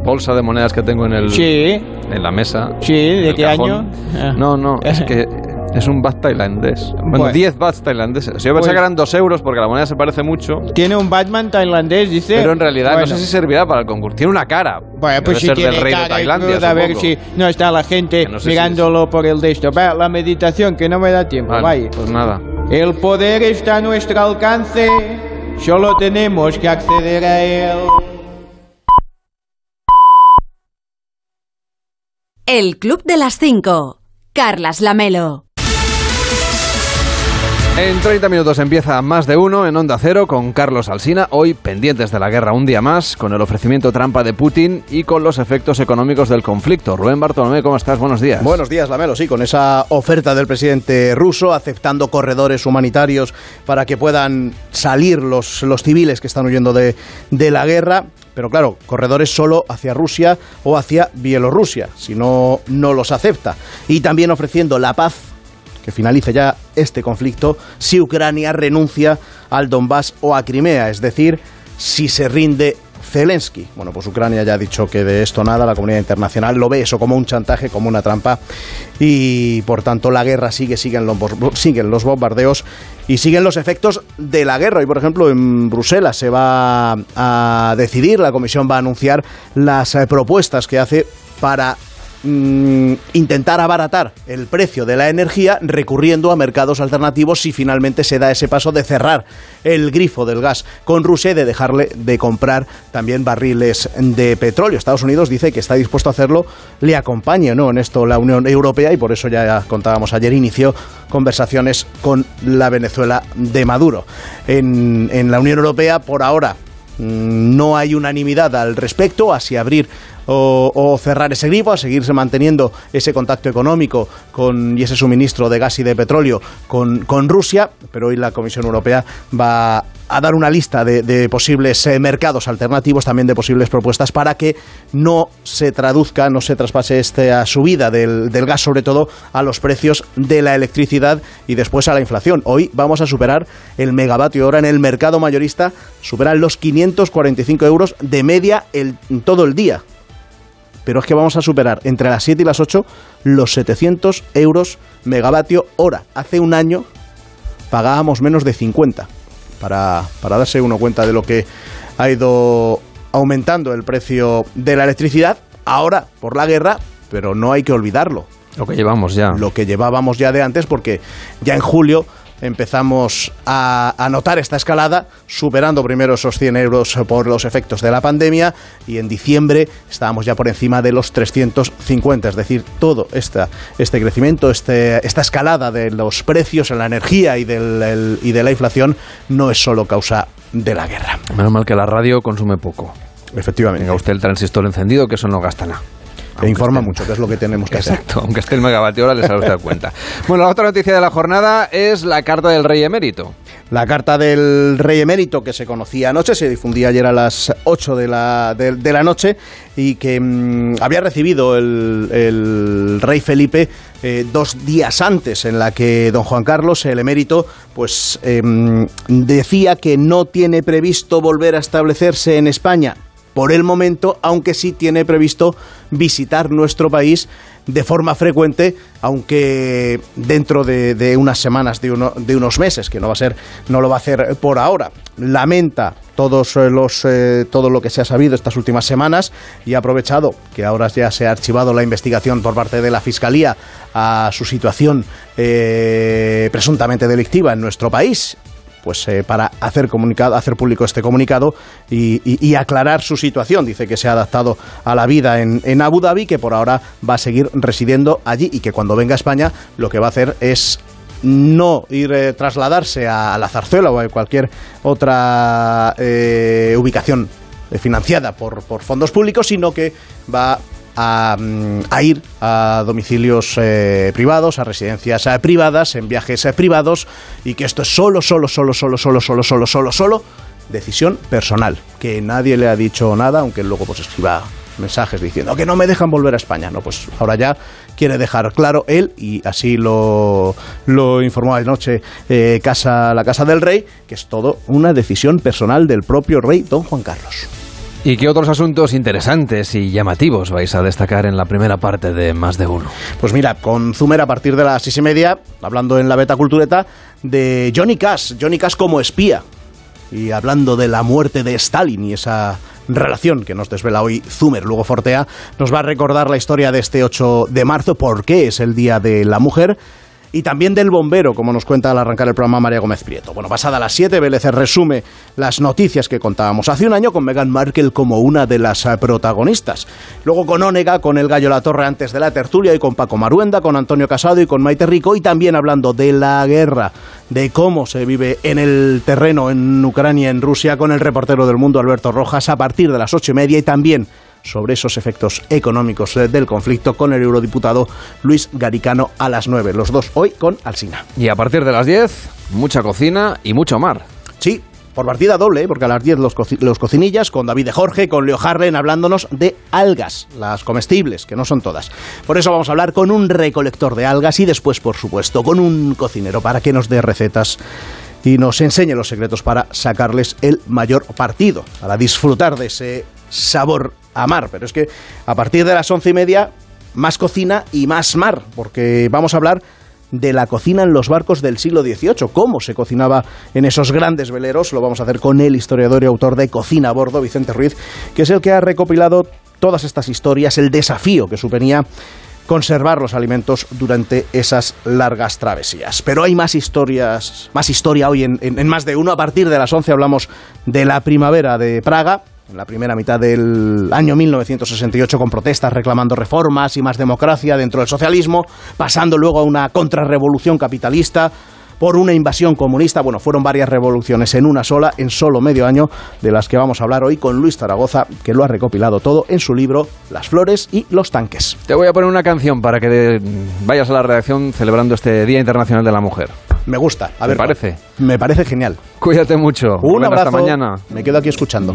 bolsa de monedas que tengo en el Sí. en la mesa. Sí, ¿de qué cajón. año? Ah. No, no, es que es un bat tailandés. Bueno, Bueno. 10 bats tailandeses. Si yo pensaba Pues- que eran 2 euros porque la moneda se parece mucho. Tiene un Batman tailandés, dice. Pero en realidad Bueno. no sé si servirá para el concurso. Tiene una cara. Bueno, pues Debe si ser tiene del rey cara de y Tailandia. cruz, a ver si no está la gente no sé si mirándolo por el de esto. Va, la meditación, que no me da tiempo. Vale, vaya. pues nada. El poder está a nuestro alcance, solo tenemos que acceder a él. El Club de las 5. Carlas Lamelo. En 30 minutos empieza más de uno en Onda Cero con Carlos Alsina, hoy pendientes de la guerra un día más, con el ofrecimiento trampa de Putin y con los efectos económicos del conflicto. Rubén Bartolomé, ¿cómo estás? Buenos días. Buenos días, Lamelo. Sí, con esa oferta del presidente ruso, aceptando corredores humanitarios para que puedan salir los, los civiles que están huyendo de, de la guerra. Pero claro, corredores solo hacia Rusia o hacia Bielorrusia, si no, no los acepta. Y también ofreciendo la paz, que finalice ya este conflicto, si Ucrania renuncia al Donbass o a Crimea, es decir, si se rinde Zelensky. Bueno, pues Ucrania ya ha dicho que de esto nada, la comunidad internacional lo ve eso como un chantaje, como una trampa y por tanto la guerra sigue, siguen los, siguen los bombardeos y siguen los efectos de la guerra. Y por ejemplo en Bruselas se va a decidir, la Comisión va a anunciar las eh, propuestas que hace para mm, intentar abaratar el precio de la energía recurriendo a mercados alternativos si finalmente se da ese paso de cerrar el grifo del gas con Rusia y de dejarle de comprar también barriles de petróleo. Estados Unidos dice que está dispuesto a hacerlo, le acompaña ¿no? en esto la Unión Europea y por eso ya contábamos ayer inició conversaciones con la Venezuela de Maduro. En, en la Unión Europea por ahora Mm, no hay unanimidad al respecto a si abrir o, cerrar ese grifo, a seguirse manteniendo ese contacto económico con, y ese suministro de gas y de petróleo con, con Rusia, pero hoy la Comisión Europea va a dar una lista de, de posibles eh, mercados alternativos, también de posibles propuestas para que no se traduzca, no se traspase esta subida del, del gas, sobre todo a los precios de la electricidad y después a la inflación. Hoy vamos a superar el megavatio hora en el mercado mayorista, superan los 545 euros de media el, todo el día. Pero es que vamos a superar entre las 7 y las 8 los 700 euros megavatio hora. Hace un año pagábamos menos de 50 para, para darse uno cuenta de lo que ha ido aumentando el precio de la electricidad. Ahora, por la guerra, pero no hay que olvidarlo. Lo que llevamos ya. Lo que llevábamos ya de antes, porque ya en julio empezamos a, a notar esta escalada, superando primero esos 100 euros por los efectos de la pandemia, y en diciembre estábamos ya por encima de los 350. Es decir, todo esta, este crecimiento, este, esta escalada de los precios en la energía y, del, el- y de la inflación no es solo causa de la guerra. Menos mal que la radio consume poco. Efectivamente. Tenga usted el transistor encendido, que eso no gasta nada. Informa mucho, que es lo que tenemos que hacer. Exacto, aunque esté el megavatio hora, les ha usted cuenta. Bueno, la otra noticia de la jornada es la carta del rey emérito. La carta del rey emérito que se conocía anoche, se difundía ayer a las 8 de la, de, de la noche y que mm, había recibido el, el rey Felipe eh, dos días antes en la que don Juan Carlos, el emérito, pues em, decía que no tiene previsto volver a establecerse en España por el momento, aunque sí tiene previsto visitar nuestro país de forma frecuente, aunque dentro de, unas semanas, de, uno- de unos meses, que no va a ser, no lo va a hacer por ahora. Lamenta todos eh, los, eh, todo lo que se ha sabido estas últimas semanas y ha aprovechado que ahora ya se ha archivado la investigación por parte de la Fiscalía a su situación eh, presuntamente delictiva en nuestro país pues eh, para hacer comunicado, hacer público este comunicado y, aclarar su situación. Dice que se ha adaptado a la vida en, en Abu Dhabi, que por ahora va a seguir residiendo allí y que cuando venga a España lo que va a hacer es no ir eh, trasladarse a, la Zarzuela o a cualquier otra eh, ubicación financiada por, por fondos públicos, sino que va a, mm, a ir a domicilios eh, privados, a residencias eh, privadas, en viajes eh, privados, y que esto es solo, solo, solo, solo, solo, solo, solo, solo, solo decisión personal, que nadie le ha dicho nada, aunque luego pues escriba mensajes diciendo que no me dejan volver a España. No, pues ahora ya quiere dejar claro él, y así lo, lo informó anoche casa, la Casa del Rey, que es todo una decisión personal del propio rey don Juan Carlos. ¿Y qué otros asuntos interesantes y llamativos vais a destacar en la primera parte de Más de Uno? Pues mira, con Zumer a partir de las seis y media, hablando en la beta cultureta, de Johnny Cash, Johnny Cash como espía. Y hablando de la muerte de Stalin y esa relación que nos desvela hoy Zumer, luego Fortea, nos va a recordar la historia de este 8 de marzo, por qué es el Día de la Mujer. Y también del bombero, como nos cuenta al arrancar el programa María Gómez Prieto. Bueno, pasada las 7, Vélez resume las noticias que contábamos hace un año con Meghan Markle como una de las protagonistas. Luego con Ónega, con el Gallo La Torre antes de la tertulia y con Paco Maruenda, con Antonio Casado y con Maite Rico y también hablando de la guerra, de cómo se vive en el terreno en Ucrania, en Rusia, con el reportero del mundo Alberto Rojas a partir de las ocho y media y también sobre esos efectos económicos eh, del conflicto con el eurodiputado Luis Garicano a las 9. Los dos hoy con Alsina. Y a partir de las 10, mucha cocina y mucho mar. Sí, por partida doble, ¿eh? porque a las 10 los, los cocinillas con David de Jorge, con Leo Harlen hablándonos de algas, las comestibles, que no son todas. Por eso vamos a hablar con un recolector de algas y después, por supuesto, con un cocinero para que nos dé recetas y nos enseñe los secretos para sacarles el mayor partido, para disfrutar de ese sabor a mar. Pero es que a partir de las once y media, más cocina y más mar, porque vamos a hablar de la cocina en los barcos del siglo XVIII, cómo se cocinaba en esos grandes veleros. Lo vamos a hacer con el historiador y autor de Cocina a Bordo, Vicente Ruiz, que es el que ha recopilado todas estas historias, el desafío que suponía conservar los alimentos durante esas largas travesías. Pero hay más historias, más historia hoy en, más de uno. A partir de las 11 hablamos de la primavera de Praga, en la primera mitad del año 1968 con protestas reclamando reformas y más democracia dentro del socialismo, pasando luego a una contrarrevolución capitalista por una invasión comunista. Bueno, fueron varias revoluciones en una sola, en solo medio año, de las que vamos a hablar hoy con Luis Zaragoza, que lo ha recopilado todo en su libro Las flores y los tanques. Te voy a poner una canción para que vayas a la redacción celebrando este Día Internacional de la Mujer. Me gusta. A ¿Te ver, parece? Me parece genial. Cuídate mucho. Un abrazo. Hasta mañana. Me quedo aquí escuchando.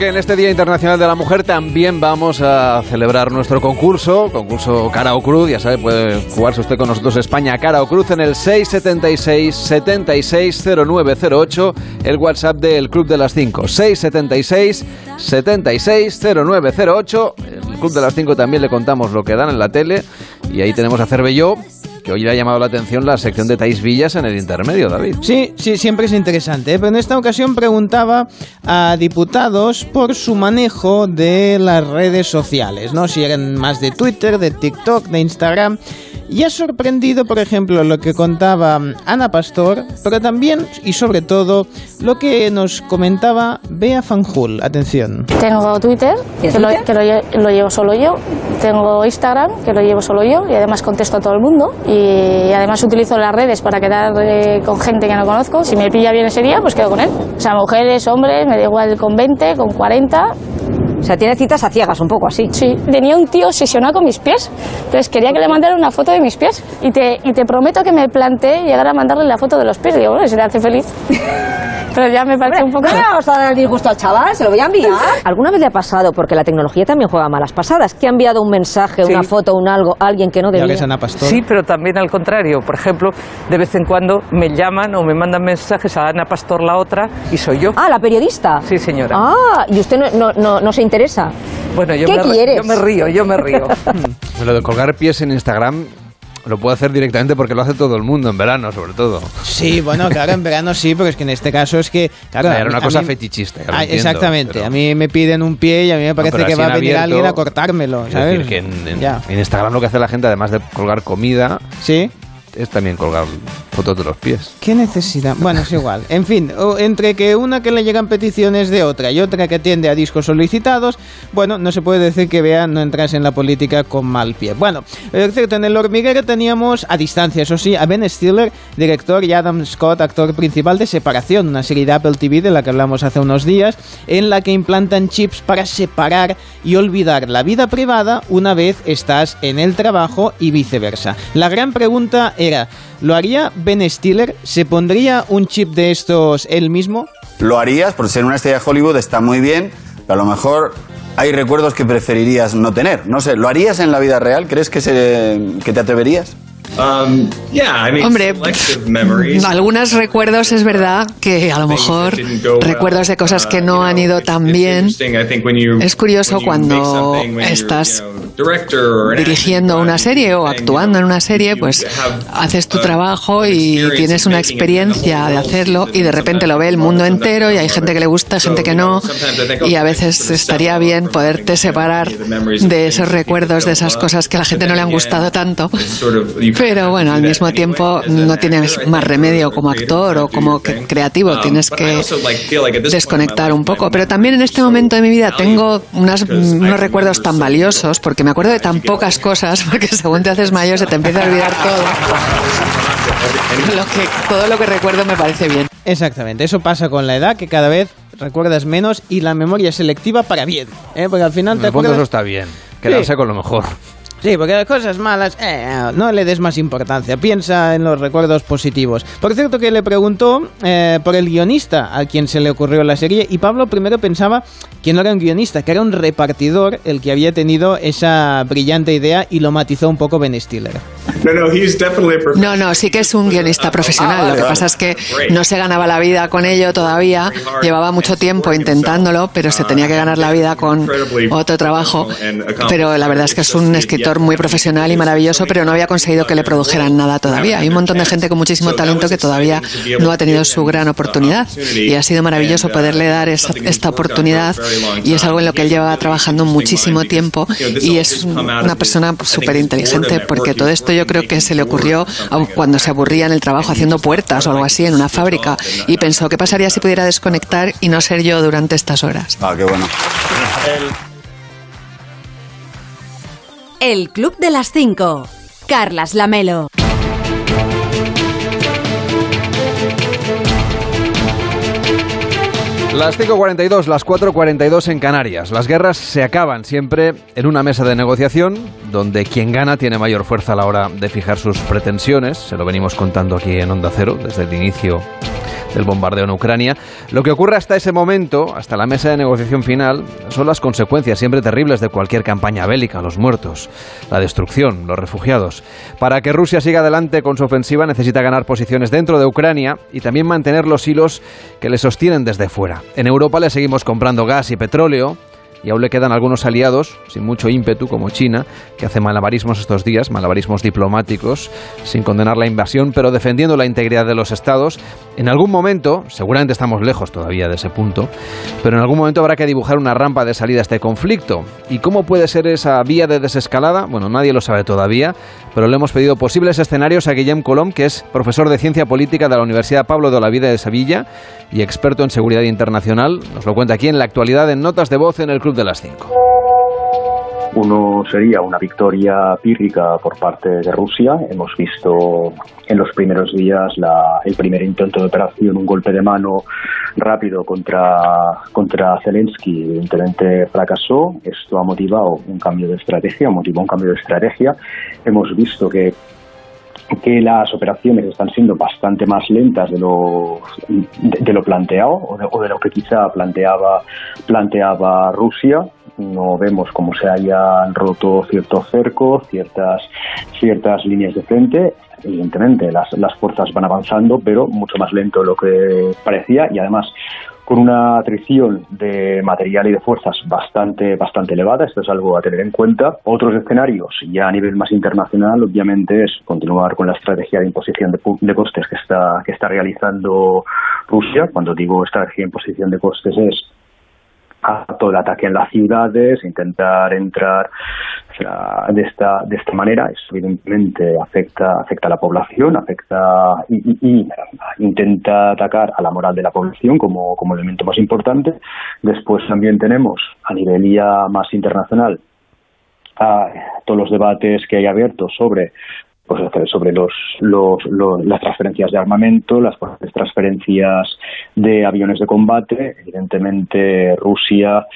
prado. Por cierto que en este Día Internacional de la Mujer también vamos a celebrar nuestro concurso, concurso Cara o Cruz, ya sabe, puede jugarse usted con nosotros España Cara o Cruz en el 676 760908, el WhatsApp del Club de las 5, 676 760908, el Club de las 5 también le contamos lo que dan en la tele y ahí tenemos a Cervelló, que hoy le ha llamado la atención la sección de Tais Villas en el intermedio, David. Sí, sí, siempre es interesante, ¿eh? pero en esta ocasión preguntaba a diputados por su manejo de las redes sociales, ¿no? Si eran más de Twitter, de TikTok, de Instagram. Y ha sorprendido, por ejemplo, lo que contaba Ana Pastor, pero también y sobre todo lo que nos comentaba Bea Fanjul. Atención. Tengo Twitter, que, lo, que lo lle- lo llevo solo yo. Tengo Instagram, que lo llevo solo yo. Y además contesto a todo el mundo. Y además utilizo las redes para quedar eh, con gente que no conozco. Si me pilla bien ese día, pues quedo con él. O sea, mujeres, hombres, me da igual con 20, con 40. O sea, tiene citas a ciegas, un poco así. Sí, tenía un tío obsesionado con mis pies. Entonces quería que le mandara una foto de mis pies. Y te, y te prometo que me planteé llegar a mandarle la foto de los pies. Digo, bueno, si le hace feliz. Pero ya me parece un poco... No le vamos a dar disgusto al chaval, se lo voy a enviar. ¿Alguna vez le ha pasado, porque la tecnología también juega malas pasadas, que ha enviado un mensaje, una foto, un algo, a alguien que no debía? Sí, pero también al contrario. Por ejemplo, de vez en cuando me llaman o me mandan mensajes a Ana Pastor, la otra, y soy yo. Ah, la periodista. Sí, señora. Ah, y usted no, no, no, no se interesa. Bueno, yo ¿Qué me, quieres? yo me río, yo me río. Lo de colgar pies en Instagram lo puede hacer directamente porque lo hace todo el mundo en verano, sobre todo. Sí, bueno, claro, en verano sí, pero es que en este caso es que... Claro, Era una cosa mí- fetichista. Ah, entiendo, exactamente, pero- a mí me piden un pie y a mí me parece que va a en venir abierto, alguien a cortármelo, Es ¿sabes? decir, que en, en- Ya. en Instagram lo que hace la gente, además de colgar comida, ¿Sí? Es también colgar fotos de los pies. ¿Qué necesidad? Bueno, es igual. En fin, entre que una que le llegan peticiones de otra y otra que atiende a discos solicitados, bueno, no se puede decir que Bea no entrase en la política con mal pie. Bueno, es cierto, en El Hormiguero teníamos a distancia, eso sí, a Ben Stiller, director, y Adam Scott, actor principal de Separación, una serie de Apple TV de la que hablamos hace unos días, en la que implantan chips para separar y olvidar la vida privada una vez estás en el trabajo y viceversa. La gran pregunta era, ¿lo haría Ben Stiller? ¿Se pondría un chip de estos él mismo? Lo harías, por ser una estrella de Hollywood está muy bien, pero a lo mejor hay recuerdos que preferirías no tener. No sé, ¿lo harías en la vida real? ¿Crees que, se, que te atreverías? Hombre, algunos recuerdos es verdad que a lo mejor recuerdos de cosas que no han ido tan bien. Es curioso cuando estás dirigiendo una serie o actuando en una serie, pues haces tu trabajo y tienes una experiencia de hacerlo y de repente lo ve el mundo entero y hay gente que le gusta, gente que no y a veces estaría bien poderte separar de esos recuerdos, de esas cosas que a la gente no le han gustado tanto. Pero bueno, al mismo tiempo no tienes más remedio como actor o como creativo, tienes que desconectar un poco. Pero también en este momento de mi vida tengo unas- unos recuerdos tan valiosos porque me acuerdo de tan pocas cosas, porque según te haces mayor se te empieza a olvidar todo. Lo que, todo lo que recuerdo me parece bien. Exactamente, eso pasa con la edad, que cada vez recuerdas menos y la memoria es selectiva para bien. ¿eh? Porque al final En te el fondo acuerdas... eso está bien, quedarse Sí. con lo mejor. Sí, porque las cosas malas, eh, no le des más importancia, piensa en los recuerdos positivos. Por cierto que le preguntó eh, por el guionista a quien se le ocurrió la serie y Pablo primero pensaba que no era un guionista, que era un repartidor el que había tenido esa brillante idea y lo matizó un poco Ben Stiller. No, no, sí que es un guionista profesional. Lo que pasa es que no se ganaba la vida con ello todavía. Llevaba mucho tiempo intentándolo, pero se tenía que ganar la vida con otro trabajo. Pero la verdad es que es un escritor muy profesional y maravilloso, pero no había conseguido que le produjeran nada todavía. Hay un montón de gente con muchísimo talento que todavía no ha tenido su gran oportunidad. Y ha sido maravilloso poderle dar esa- esta oportunidad. Y es algo en lo que él lleva trabajando muchísimo tiempo. Y es una persona súper inteligente, porque todo esto yo creo que se le ocurrió cuando se aburría en el trabajo haciendo puertas o algo así en una fábrica. Y pensó, ¿qué pasaría si pudiera desconectar y no ser yo durante estas horas? Ah, qué bueno. El Club de las Cinco. Carlas Lamelo. Las 5.42, las 4.42 en Canarias. Las guerras se acaban siempre en una mesa de negociación donde quien gana tiene mayor fuerza a la hora de fijar sus pretensiones. Se lo venimos contando aquí en Onda Cero desde el inicio del bombardeo en Ucrania. Lo que ocurre hasta ese momento, hasta la mesa de negociación final, son las consecuencias siempre terribles de cualquier campaña bélica, los muertos, la destrucción, los refugiados. Para que Rusia siga adelante con su ofensiva necesita ganar posiciones dentro de Ucrania y también mantener los hilos que le sostienen desde fuera. En Europa le seguimos comprando gas y petróleo, y aún le quedan algunos aliados, sin mucho ímpetu, como China, que hace malabarismos estos días, malabarismos diplomáticos, sin condenar la invasión, pero defendiendo la integridad de los estados. En algún momento, seguramente estamos lejos todavía de ese punto, pero en algún momento habrá que dibujar una rampa de salida a este conflicto. ¿Y cómo puede ser esa vía de desescalada? Bueno, nadie lo sabe todavía, pero le hemos pedido posibles escenarios a Guillem Colom, que es profesor de Ciencia Política de la Universidad Pablo de la Vida de Sevilla y experto en seguridad internacional. Nos lo cuenta aquí en la actualidad en Notas de Voz en el Club de las Cinco. Uno sería una victoria pírrica por parte de Rusia. Hemos visto en los primeros días la, el primer intento de operación, un golpe de mano rápido contra, contra Zelensky, evidentemente fracasó. Esto ha motivado un cambio de estrategia, motivó un cambio de estrategia. Hemos visto que que las operaciones están siendo bastante más lentas de lo, de, lo planteado o de, o de, lo que quizá planteaba, planteaba Rusia. No vemos cómo se hayan roto ciertos cercos, ciertas, ciertas líneas de frente. Evidentemente, las, las fuerzas van avanzando, pero mucho más lento de lo que parecía y además con una atrición de material y de fuerzas bastante, bastante elevada. Esto es algo a tener en cuenta. Otros escenarios, ya a nivel más internacional, obviamente, es continuar con la estrategia de imposición de, de costes que está, que está realizando Rusia. Cuando digo estrategia de imposición de costes es a todo el ataque en las ciudades, intentar entrar de esta de esta manera, eso evidentemente afecta afecta a la población, afecta y, intenta atacar a la moral de la población como, como elemento más importante. Después también tenemos a nivel ya más internacional a todos los debates que hay abiertos sobre pues, sobre los, los, los, las transferencias de armamento, las transferencias de aviones de combate. Evidentemente, Rusia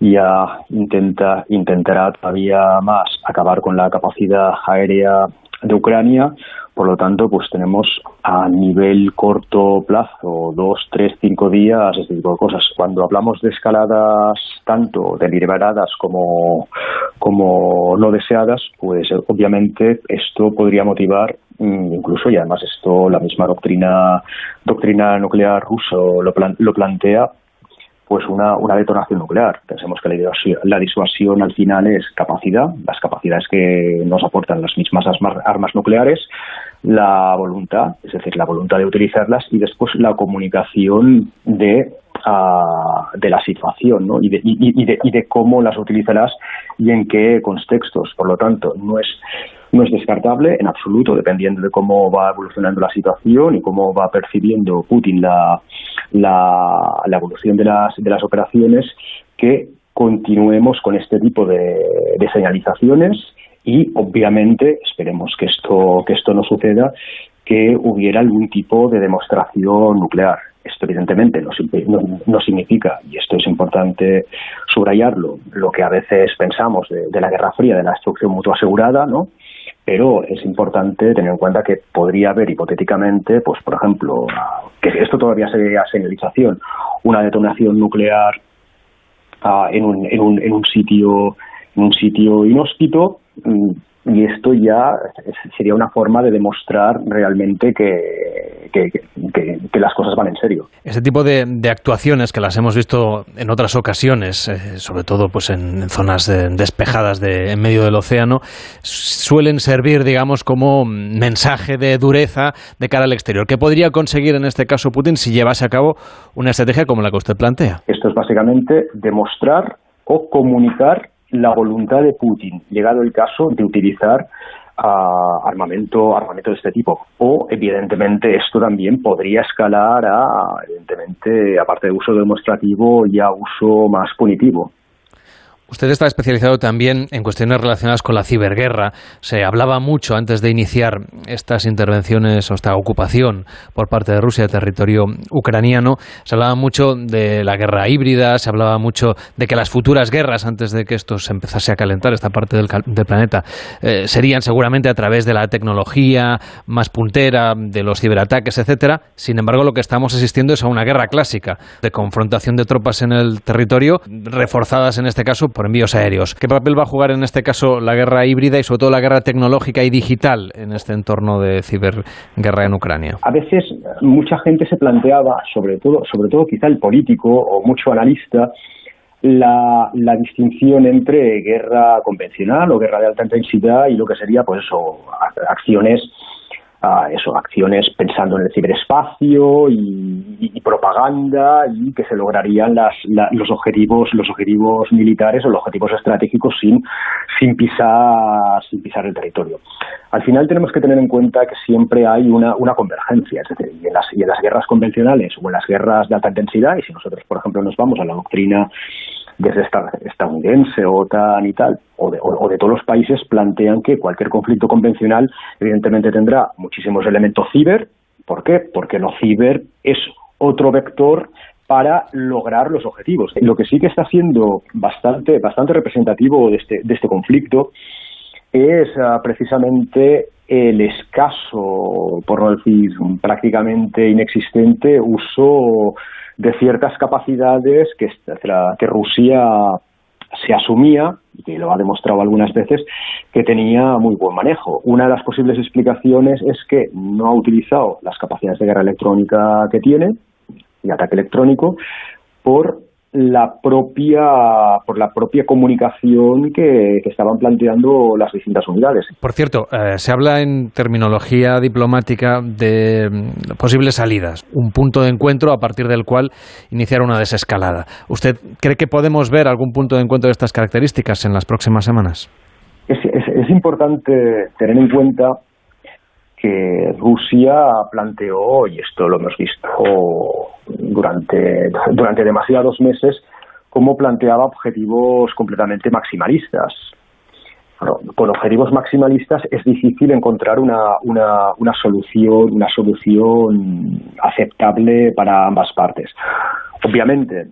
ya intenta, intentará todavía más acabar con la capacidad aérea de Ucrania. Por lo tanto, pues tenemos a nivel corto plazo, dos, tres, cinco días, este tipo de cosas. Cuando hablamos de escaladas tanto deliberadas como, como no deseadas, pues obviamente esto podría motivar incluso y además esto la misma doctrina doctrina nuclear ruso lo, plan, lo plantea pues una, una detonación nuclear. Pensemos que la disuasión, al final es capacidad, las capacidades que nos aportan las mismas armas nucleares, la voluntad, es decir, la voluntad de utilizarlas y después la comunicación de, uh, de la situación ¿no? y, de, y, y, de, y de cómo las utilizarás y en qué contextos. Por lo tanto, no es no es descartable en absoluto, dependiendo de cómo va evolucionando la situación y cómo va percibiendo Putin la, la, la evolución de las, de las operaciones, que continuemos con este tipo de, señalizaciones y obviamente esperemos que esto que esto no suceda que hubiera algún tipo de demostración nuclear esto evidentemente no, no, no, significa, y esto es importante subrayarlo, lo que a veces pensamos de, de, la Guerra Fría, de la destrucción mutua asegurada, ¿no? Pero es importante tener en cuenta que podría haber hipotéticamente, pues por ejemplo, que esto todavía sería señalización, una detonación nuclear uh, en, un, en, un, en un sitio en un sitio inhóspito y esto ya sería una forma de demostrar realmente que, que, que, que las cosas van en serio. Ese tipo de, de, actuaciones que las hemos visto en otras ocasiones, eh, sobre todo pues en, en zonas de, despejadas de, en medio del océano, suelen servir, digamos, como mensaje de dureza de cara al exterior. ¿Qué podría conseguir en este caso Putin si llevase a cabo una estrategia como la que usted plantea? Esto es básicamente demostrar o comunicar la voluntad de Putin, llegado el caso, de utilizar uh, armamento, armamento de este tipo. O, evidentemente, esto también podría escalar a, evidentemente, aparte de uso demostrativo, ya uso más punitivo. Usted está especializado también en cuestiones relacionadas con la ciberguerra. Se hablaba mucho antes de iniciar estas intervenciones o esta ocupación por parte de Rusia de territorio ucraniano. Se hablaba mucho de la guerra híbrida, se hablaba mucho de que las futuras guerras, antes de que esto se empezase a calentar, esta parte del, del planeta, eh, serían seguramente a través de la tecnología más puntera, de los ciberataques, etcétera. Sin embargo, lo que estamos asistiendo es a una guerra clásica de confrontación de tropas en el territorio, reforzadas en este caso por envíos aéreos. ¿Qué papel va a jugar en este caso la guerra híbrida y sobre todo la guerra tecnológica y digital en este entorno de ciberguerra en Ucrania? A veces mucha gente se planteaba, sobre todo, sobre todo quizá el político o mucho analista, la, la distinción entre guerra convencional o guerra de alta intensidad y lo que sería, pues eso, acciones eso, acciones pensando en el ciberespacio y, propaganda y que se lograrían las, los objetivos los objetivos militares o los objetivos estratégicos sin sin pisar sin pisar el territorio. Al final tenemos que tener en cuenta que siempre hay una, una convergencia, es decir, y en, las, y en las guerras convencionales o en las guerras de alta intensidad, y si nosotros, por ejemplo, nos vamos a la doctrina desde estadounidense, OTAN y tal, o de, o de, todos los países, plantean que cualquier conflicto convencional evidentemente tendrá muchísimos elementos ciber. ¿Por qué? Porque lo ciber es otro vector para lograr los objetivos. Lo que sí que está siendo bastante, bastante representativo de este, de este conflicto es ah, precisamente el escaso, por no decir prácticamente inexistente, uso de ciertas capacidades que, Rusia se asumía, y lo ha demostrado algunas veces, que tenía muy buen manejo. Una de las posibles explicaciones es que no ha utilizado las capacidades de guerra electrónica que tiene, y ataque electrónico, por la propia por la propia comunicación que, estaban planteando las distintas unidades. Por cierto, eh, se habla en terminología diplomática de mm, posibles salidas, un punto de encuentro a partir del cual iniciar una desescalada. ¿Usted cree que podemos ver algún punto de encuentro de estas características en las próximas semanas? Es, es importante tener en cuenta que Rusia planteó, y esto lo hemos visto durante, durante demasiados meses, cómo planteaba objetivos completamente maximalistas. con objetivos maximalistas es difícil encontrar una, una, una solución, una solución aceptable para ambas partes. Obviamente,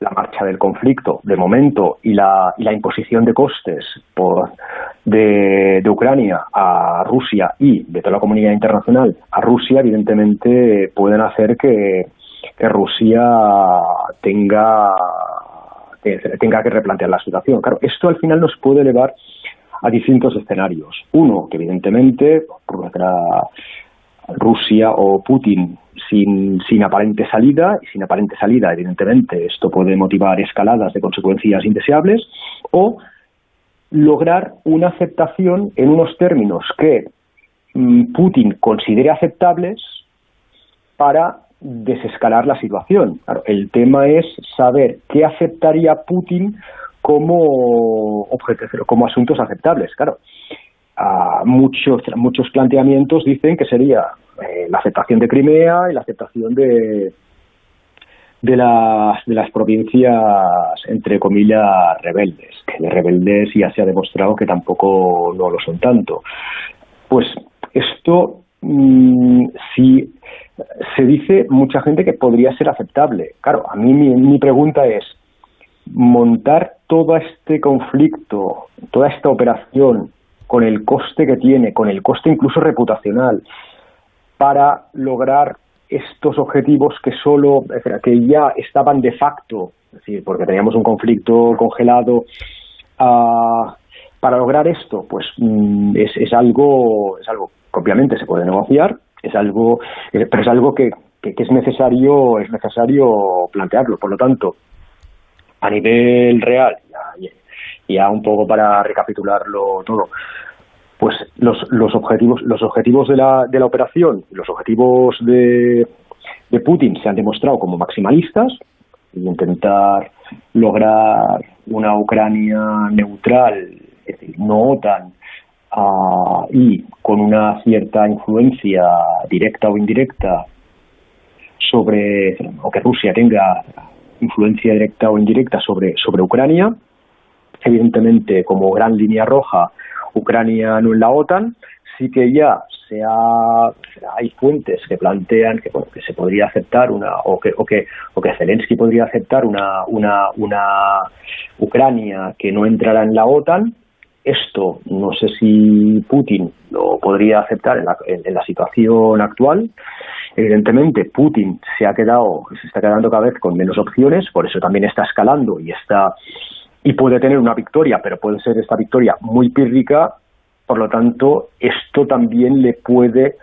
la marcha del conflicto de momento y la, y la imposición de costes por, de, Ucrania a Rusia y de toda la comunidad internacional a Rusia, evidentemente pueden hacer que, que Rusia tenga que tenga que replantear la situación. Claro, esto al final nos puede elevar a distintos escenarios. Uno, que evidentemente Rusia o Putin sin, aparente salida, y sin aparente salida, evidentemente, esto puede motivar escaladas de consecuencias indeseables, o lograr una aceptación en unos términos que mm, Putin considere aceptables para desescalar la situación. el tema es saber qué aceptaría Putin como como asuntos aceptables. Claro, muchos, muchos planteamientos dicen que sería eh, la aceptación de Crimea y la aceptación de, de las, de las provincias, entre comillas, rebeldes, que de rebeldes ya se ha demostrado que tampoco no lo son tanto. Pues esto, mm, si se dice mucha gente que podría ser aceptable. Claro, a mí mi pregunta es, montar todo este conflicto, toda esta operación, con el coste que tiene, con el coste incluso reputacional, para lograr estos objetivos que solo, que ya estaban de facto, es decir, porque teníamos un conflicto congelado, ah, para lograr esto, pues mm, es, es, algo, es algo que obviamente se puede negociar, es algo, eh, pero es algo que, que, es necesario, es necesario plantearlo. Por lo tanto, a nivel real, ya, ya un poco para recapitularlo todo, pues los, los objetivos los objetivos de la, de la operación los objetivos de, de Putin se han demostrado como maximalistas y intentar lograr una Ucrania neutral es decir no OTAN uh, y con una cierta influencia directa o indirecta sobre o que Rusia tenga influencia directa o indirecta sobre sobre Ucrania evidentemente como gran línea roja Ucrania no en la OTAN, sí que ya se hay fuentes que plantean que, que se podría aceptar una o que o que o que Zelensky podría aceptar una una una Ucrania que no entrara en la OTAN. Esto no sé si Putin lo podría aceptar en la, en la situación actual. Evidentemente Putin se ha quedado se está quedando cada vez con menos opciones por eso también está escalando y está y puede tener una victoria, pero puede ser esta victoria muy pírrica, por lo tanto, esto también le puede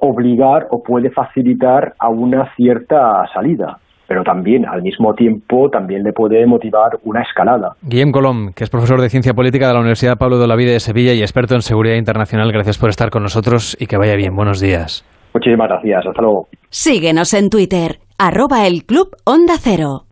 obligar o puede facilitar a una cierta salida. pero también al mismo tiempo también le puede motivar una escalada. Guillem Colom, que es profesor de Ciencia Política de la Universidad Pablo de la Vida de Sevilla y experto en seguridad internacional, gracias por estar con nosotros y que vaya bien. Buenos días. Muchísimas gracias, hasta luego. Síguenos en Twitter, arroba el Club Onda Cero.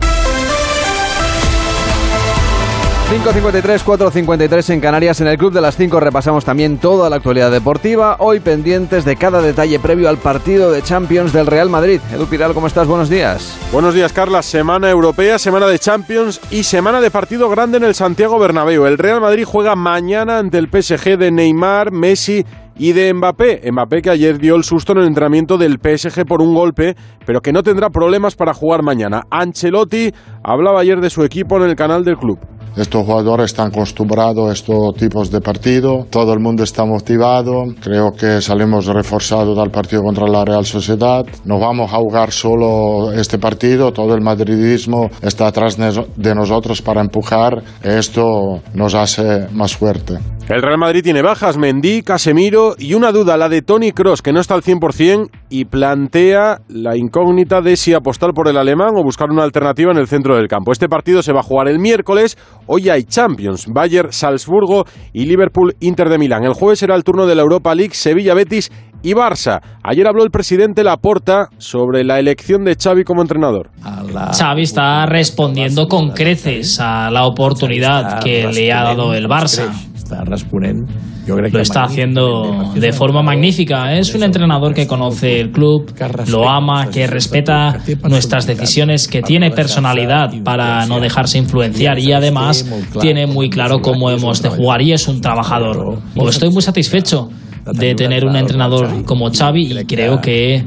5.53, 4.53 en Canarias. En el Club de las 5 repasamos también toda la actualidad deportiva. Hoy pendientes de cada detalle previo al partido de Champions del Real Madrid. Edu Piral, ¿cómo estás? Buenos días. Buenos días, Carla. Semana europea, semana de Champions y semana de partido grande en el Santiago Bernabéu. El Real Madrid juega mañana ante el PSG de Neymar, Messi y de Mbappé. Mbappé que ayer dio el susto en el entrenamiento del PSG por un golpe, pero que no tendrá problemas para jugar mañana. Ancelotti hablaba ayer de su equipo en el canal del club. Estos jugadores están acostumbrados a estos tipos de partido, todo el mundo está motivado, creo que salimos reforzados del partido contra la Real Sociedad, no vamos a jugar solo este partido, todo el madridismo está atrás de nosotros para empujar, esto nos hace más fuerte. El Real Madrid tiene bajas, Mendy, Casemiro y una duda, la de Tony Cross, que no está al 100% y plantea la incógnita de si apostar por el alemán o buscar una alternativa en el centro del campo. Este partido se va a jugar el miércoles, hoy hay Champions, Bayern, Salzburgo y Liverpool, Inter de Milán. El jueves será el turno de la Europa League, Sevilla, Betis y Barça. Ayer habló el presidente Laporta sobre la elección de Xavi como entrenador. Xavi está respondiendo con creces a la oportunidad que le ha dado el Barça lo está haciendo de forma magnífica. Es un entrenador que conoce el club, lo ama, que respeta nuestras decisiones, que tiene personalidad para no dejarse influenciar y además tiene muy claro cómo hemos de jugar y es un trabajador. Estoy muy satisfecho de tener un entrenador como Xavi y creo que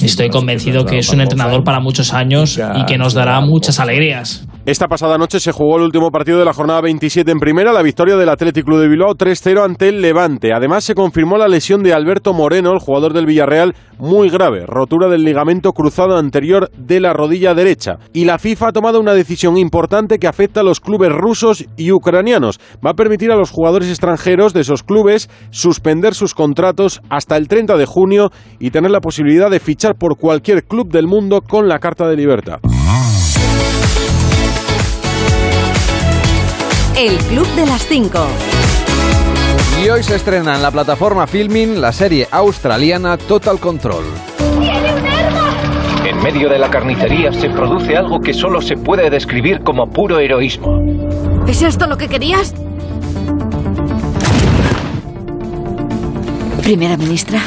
estoy convencido que es un entrenador para muchos años y que nos dará muchas alegrías. Esta pasada noche se jugó el último partido de la jornada 27 en primera, la victoria del Athletic Club de Bilbao 3-0 ante el Levante. Además se confirmó la lesión de Alberto Moreno, el jugador del Villarreal, muy grave, rotura del ligamento cruzado anterior de la rodilla derecha. Y la FIFA ha tomado una decisión importante que afecta a los clubes rusos y ucranianos. Va a permitir a los jugadores extranjeros de esos clubes suspender sus contratos hasta el 30 de junio y tener la posibilidad de fichar por cualquier club del mundo con la carta de libertad. El Club de las 5. Y hoy se estrena en la plataforma Filming la serie australiana Total Control. En medio de la carnicería se produce algo que solo se puede describir como puro heroísmo. ¿Es esto lo que querías? Primera ministra,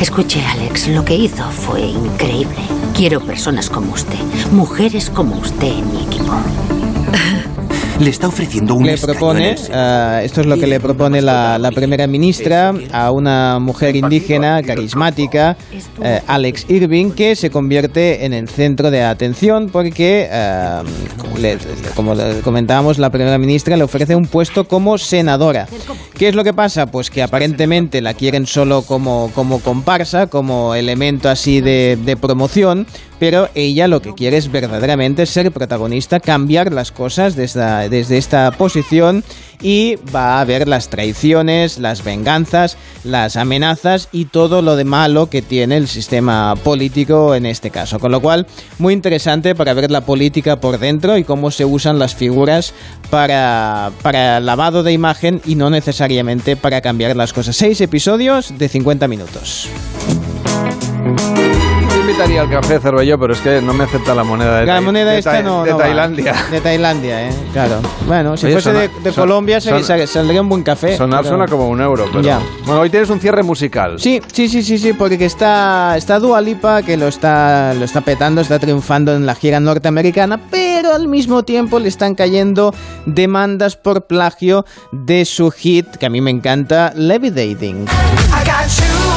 escuche Alex, lo que hizo fue increíble. Quiero personas como usted, mujeres como usted en mi equipo. le está ofreciendo un le propone, uh, esto es lo que le propone la, la, primera ministra a una mujer indígena carismática, uh, Alex Irving, que se convierte en el centro de atención porque, uh, le, como comentábamos, la primera ministra le ofrece un puesto como senadora. ¿Qué es lo que pasa? Pues que aparentemente la quieren solo como, como comparsa, como elemento así de, de promoción, pero ella lo que quiere es verdaderamente ser protagonista, cambiar las cosas desde, desde esta posición y va a haber las traiciones, las venganzas, las amenazas y todo lo de malo que tiene el sistema político en este caso. Con lo cual, muy interesante para ver la política por dentro y cómo se usan las figuras para, para lavado de imagen y no necesariamente para cambiar las cosas. Seis episodios de 50 minutos invitaría al café Cervelló, pero es que no me acepta la moneda de, la moneda de, esta no, de no Tailandia. Va. De Tailandia, ¿eh? Claro. Bueno, si Oye, fuese sona- de, de son- Colombia son- saldría un buen café. Sonar pero- suena como un euro, pero... Ya. Bueno, hoy tienes un cierre musical. Sí, sí, sí, sí, sí, porque está, está Dua Lipa que lo está, lo está petando, está triunfando en la gira norteamericana, pero al mismo tiempo le están cayendo demandas por plagio de su hit, que a mí me encanta, Levitating. I got you,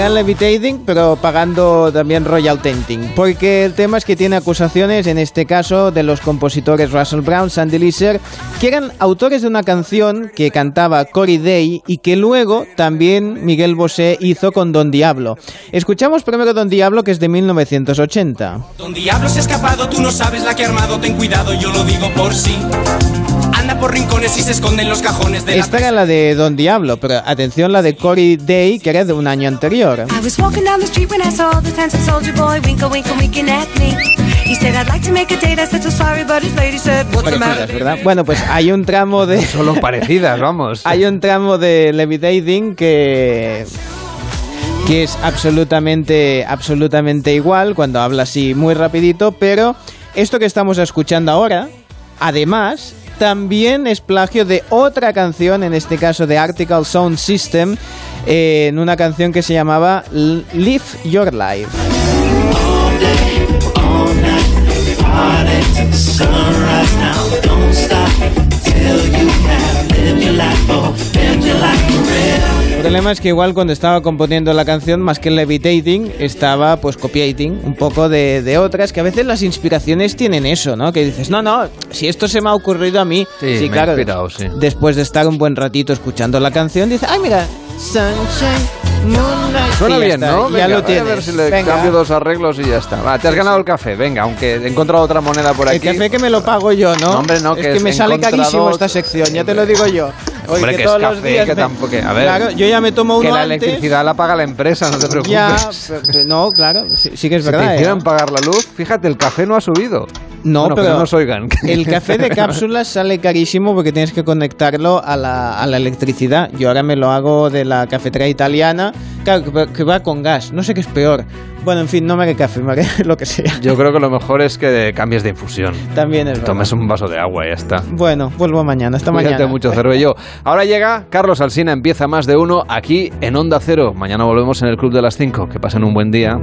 en Levitating, pero pagando también Royal Tenting. Porque el tema es que tiene acusaciones, en este caso, de los compositores Russell Brown, Sandy Leeser, que eran autores de una canción que cantaba Cory Day y que luego también Miguel Bosé hizo con Don Diablo. Escuchamos primero Don Diablo, que es de 1980. Don Diablo se ha escapado, tú no sabes la que ha armado, ten cuidado, yo lo digo por sí. Anda por rincones y se esconde en los cajones de la Esta era la de Don Diablo, pero atención la de Cory Day, que era de un año anterior. Bueno, pues hay un tramo de... Solo parecidas, vamos. Hay un tramo de Levitating que que es absolutamente absolutamente igual cuando habla así muy rapidito, pero esto que estamos escuchando ahora, además, también es plagio de otra canción, en este caso de Article Sound System, eh, en una canción que se llamaba Live Your Life. Problema es que igual cuando estaba componiendo la canción, más que levitating, estaba pues copiating un poco de, de otras, que a veces las inspiraciones tienen eso, ¿no? Que dices, no, no, si esto se me ha ocurrido a mí, Sí, claro, sí. después de estar un buen ratito escuchando la canción, dices, ay, mira, Sunshine, Moonlight. Suena ya bien, está, ¿no? Ya Venga, lo voy tienes. A ver si le Venga. cambio dos arreglos y ya está. Va, te has ganado el café, venga, aunque he encontrado otra moneda por El aquí. café que me lo pago yo, ¿no? No, hombre, no, es que que, es me sale carísimo esta sección, ya te lo digo yo. Oye, Hombre, que que es todos los café, días que me- tampoco... A ver, Claro, yo ya me tomo que uno la antes. electricidad la paga la empresa, no te preocupes. Ya, no, claro, sí, sí que es si verdad. te ¿eh? hicieran pagar la luz, fíjate, el café no ha subido. No, Bueno, que pero no nos oigan. el café de cápsulas sale carísimo porque tienes que conectarlo a la, a la electricidad. Yo ahora me lo hago de la cafetera italiana, claro, que va- con gas. No sé qué es peor. Bueno, en fin, no me haré café, me haré lo que sea. Yo creo que lo mejor es que cambies de infusión. También es. Tomes un vaso de agua y ya está. Bueno, vuelvo mañana. Hasta Cuídate mañana. mucho, Cervello. Ahora llega Carlos Alsina, empieza más de uno aquí en Onda Cero. Mañana volvemos en el Club de las 5. Que pasen un buen día.